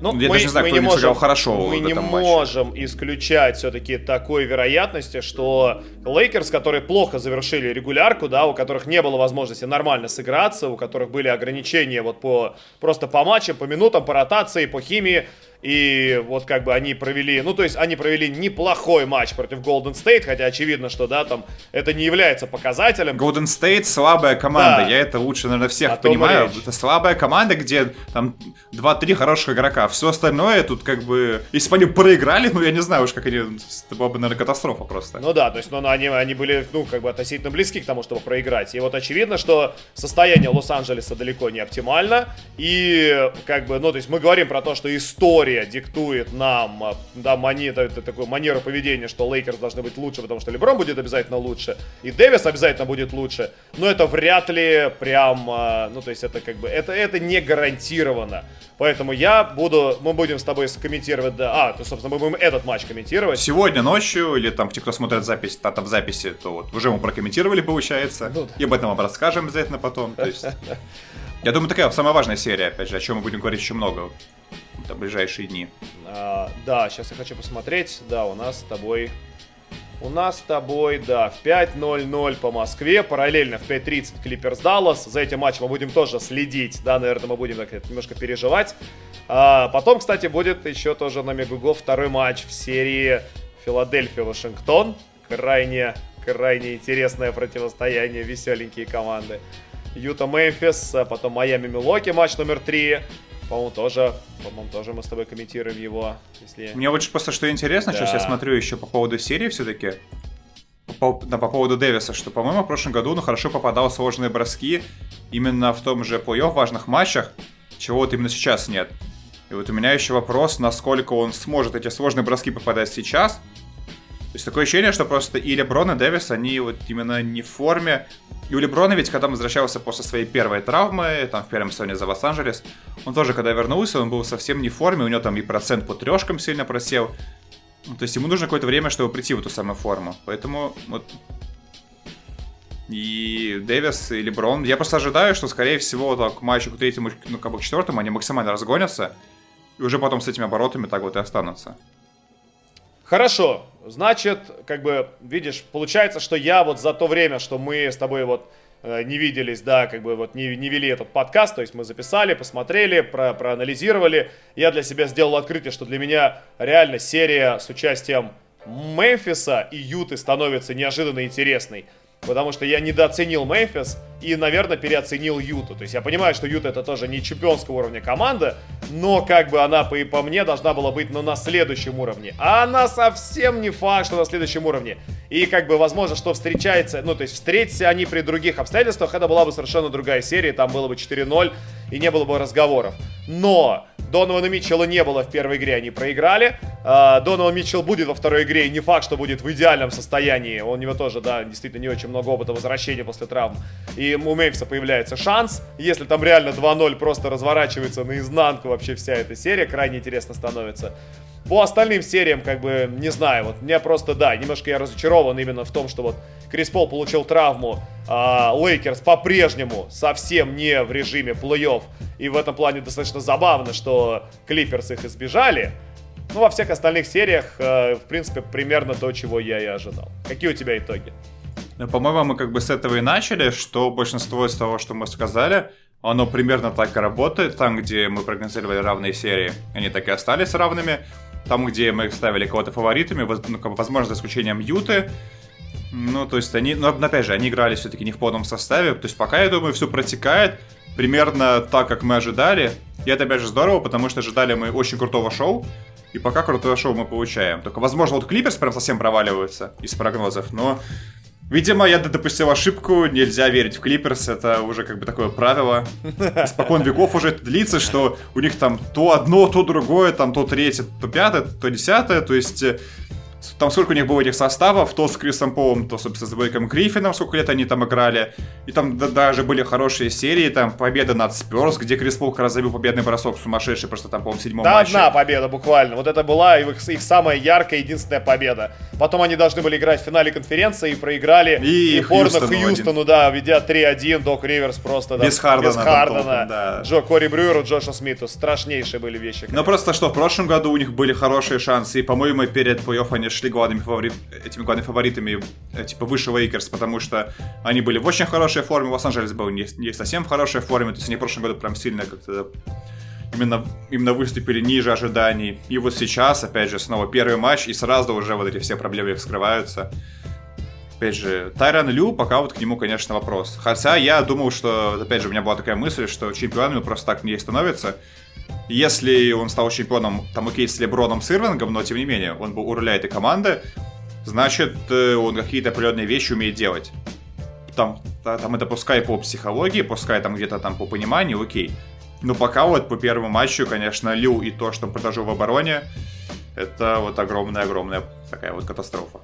Ну, я мы, даже не знаю, кто не можем, хорошо Мы не можем матче. исключать все-таки такой вероятности, что Лейкерс, которые плохо завершили регулярку, да, у которых не было возможности нормально сыграться, у которых были ограничения вот по просто по матчам, по минутам, по ротации, по химии, и вот как бы они провели, ну то есть они провели неплохой матч против Golden State, хотя очевидно, что да, там это не является показателем. Golden State слабая команда, да. я это лучше, наверное, всех а понимаю. Речь. Это слабая команда, где там 2-3 хороших игрока. Все остальное тут как бы, если бы они проиграли, ну я не знаю уж, как они, это была бы, наверное, катастрофа просто. Ну да, то есть ну, они, они были, ну как бы относительно близки к тому, чтобы проиграть. И вот очевидно, что состояние Лос-Анджелеса далеко не оптимально. И как бы, ну то есть мы говорим про то, что история история диктует нам, а, да, мани, это, такую манеру поведения, что Лейкерс должны быть лучше, потому что Леброн будет обязательно лучше, и Дэвис обязательно будет лучше, но это вряд ли прям, а, ну, то есть это как бы, это, это не гарантированно. Поэтому я буду, мы будем с тобой комментировать, да, а, то, собственно, мы будем этот матч комментировать. Сегодня ночью, или там, те, кто смотрит запись, там, там в записи, то вот уже мы прокомментировали, получается, ну, да. и об этом вам расскажем обязательно потом, то есть... Я думаю, такая самая важная серия, опять же, о чем мы будем говорить еще много в ближайшие дни. А, да, сейчас я хочу посмотреть. Да, у нас с тобой... У нас с тобой, да, в 5.00 по Москве, параллельно в 5.30 Клиперс Даллас. За этим матчем мы будем тоже следить, да, наверное, мы будем так немножко переживать. А, потом, кстати, будет еще тоже на Мегуго второй матч в серии Филадельфия-Вашингтон. Крайне, крайне интересное противостояние, веселенькие команды. Юта Мемфис, а потом Майами Милоки матч номер 3. По-моему, тоже, по-моему, тоже мы с тобой комментируем его. Если... Мне вот просто что интересно, да. сейчас я смотрю еще по поводу серии все-таки. По, да, по поводу Дэвиса, что, по-моему, в прошлом году он ну, хорошо попадал в сложные броски именно в том же плей-офф важных матчах, чего вот именно сейчас нет. И вот у меня еще вопрос, насколько он сможет эти сложные броски попадать сейчас. То есть такое ощущение, что просто и Леброн, и Дэвис, они вот именно не в форме, и у Леброна ведь, когда он возвращался после своей первой травмы, там, в первом сезоне за Лос-Анджелес, он тоже, когда вернулся, он был совсем не в форме, у него там и процент по трешкам сильно просел. Ну, то есть ему нужно какое-то время, чтобы прийти в эту самую форму. Поэтому вот и Дэвис, и Леброн. Я просто ожидаю, что, скорее всего, так, к матчу к третьему, ну, как бы к четвертому они максимально разгонятся. И уже потом с этими оборотами так вот и останутся. Хорошо, значит, как бы, видишь, получается, что я вот за то время, что мы с тобой вот э, не виделись, да, как бы вот не, не вели этот подкаст, то есть мы записали, посмотрели, про, проанализировали, я для себя сделал открытие, что для меня реально серия с участием Мемфиса и Юты становится неожиданно интересной. Потому что я недооценил Мемфис и, наверное, переоценил Юту. То есть я понимаю, что Юта это тоже не чемпионского уровня команда, но как бы она, по, по мне, должна была быть ну, на следующем уровне. А она совсем не факт, что на следующем уровне. И как бы возможно, что встречается, ну то есть встретятся они при других обстоятельствах, это была бы совершенно другая серия, там было бы 4-0 и не было бы разговоров. Но Донована Митчелла не было в первой игре, они проиграли. А, Донован Митчелл будет во второй игре, и не факт, что будет в идеальном состоянии. У него тоже, да, действительно не очень много опыта возвращения после травм. И у Мемфиса появляется шанс. Если там реально 2-0 просто разворачивается наизнанку вообще вся эта серия, крайне интересно становится. По остальным сериям, как бы, не знаю, вот мне просто, да, немножко я разочарован именно в том, что вот Крис Пол получил травму, а Лейкерс по-прежнему совсем не в режиме плей-офф, и в этом плане достаточно забавно, что Клиперс их избежали, ну, во всех остальных сериях, э, в принципе, примерно то, чего я и ожидал. Какие у тебя итоги? Ну, по-моему, мы как бы с этого и начали, что большинство из того, что мы сказали, оно примерно так и работает. Там, где мы прогнозировали равные серии, они так и остались равными. Там, где мы ставили кого-то фаворитами, ну, возможно, за исключением Юты, ну, то есть они, ну, опять же, они играли все-таки не в полном составе, то есть пока, я думаю, все протекает примерно так, как мы ожидали. И это, опять же, здорово, потому что ожидали мы очень крутого шоу, и пока крутое шоу мы получаем. Только, возможно, вот Клиперс прям совсем проваливаются из прогнозов, но Видимо, я допустил ошибку, нельзя верить в Клиперс, это уже как бы такое правило. Спокон веков уже это длится, что у них там то одно, то другое, там то третье, то пятое, то десятое, то есть там сколько у них было этих составов, то с Крисом Полом, то, собственно, с Блейком Гриффином, сколько лет они там играли. И там да, даже были хорошие серии, там победа над Сперс, где Крис Пол как раз забил победный бросок сумасшедший, просто там, по-моему, седьмом Да, матче. одна победа буквально. Вот это была их, их самая яркая, единственная победа. Потом они должны были играть в финале конференции и проиграли И упорно Хьюстону Хьюстону, да, ведя 3-1, Док Риверс просто, да, Без Хардена без Хардена, толком, да. Джо Кори Брюеру, Джоша Смиту. Страшнейшие были вещи. Но просто что, в прошлом году у них были хорошие шансы, и, по-моему, перед плей-офф они шли главными фаворит... этими главными фаворитами, э, типа, выше Лейкерс, потому что они были в очень хорошей форме, Лос-Анджелес был не, не совсем в хорошей форме, то есть они в прошлом году прям сильно как-то именно, именно выступили ниже ожиданий. И вот сейчас, опять же, снова первый матч, и сразу уже вот эти все проблемы вскрываются. Опять же, Тайрон Лю, пока вот к нему, конечно, вопрос. Хотя я думал, что, опять же, у меня была такая мысль, что чемпионами просто так не становится. Если он стал чемпионом, там, окей, с Леброном, с Ирвингом, но, тем не менее, он был у руля этой команды, значит, э, он какие-то определенные вещи умеет делать. Там, та- там это пускай по психологии, пускай там где-то там по пониманию, окей. Но пока вот по первому матчу, конечно, Лю и то, что он предложил в обороне, это вот огромная-огромная такая вот катастрофа.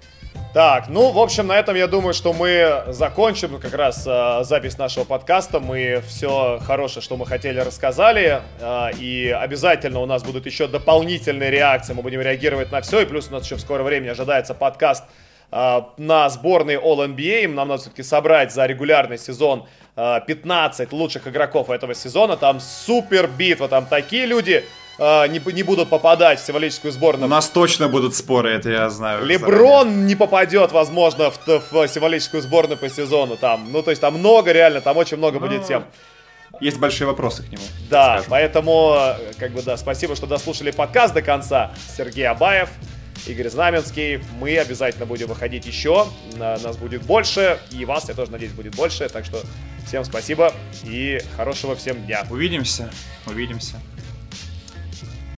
Так, ну, в общем, на этом я думаю, что мы закончим как раз э, запись нашего подкаста. Мы все хорошее, что мы хотели, рассказали. Э, и обязательно у нас будут еще дополнительные реакции. Мы будем реагировать на все. И плюс у нас еще в скором времени ожидается подкаст э, на сборной All-NBA. Нам надо все-таки собрать за регулярный сезон э, 15 лучших игроков этого сезона. Там супер битва, там такие люди э, не, не будут попадать в символическую У сборную. нас точно будут споры, это я знаю. заранее. Леброн не попадет, возможно, в, в символическую сборную по сезону там. Ну, то есть там много, реально, там очень много Ну, будет тем. Есть большие вопросы к нему. Да, скажем. поэтому, как бы, да, спасибо, что дослушали подкаст до конца. Сергей Абаев, Игорь Знаменский. Мы обязательно будем выходить еще. На- Нас будет больше. И вас, я тоже надеюсь, будет больше. Так что всем спасибо и хорошего всем дня. Увидимся, увидимся.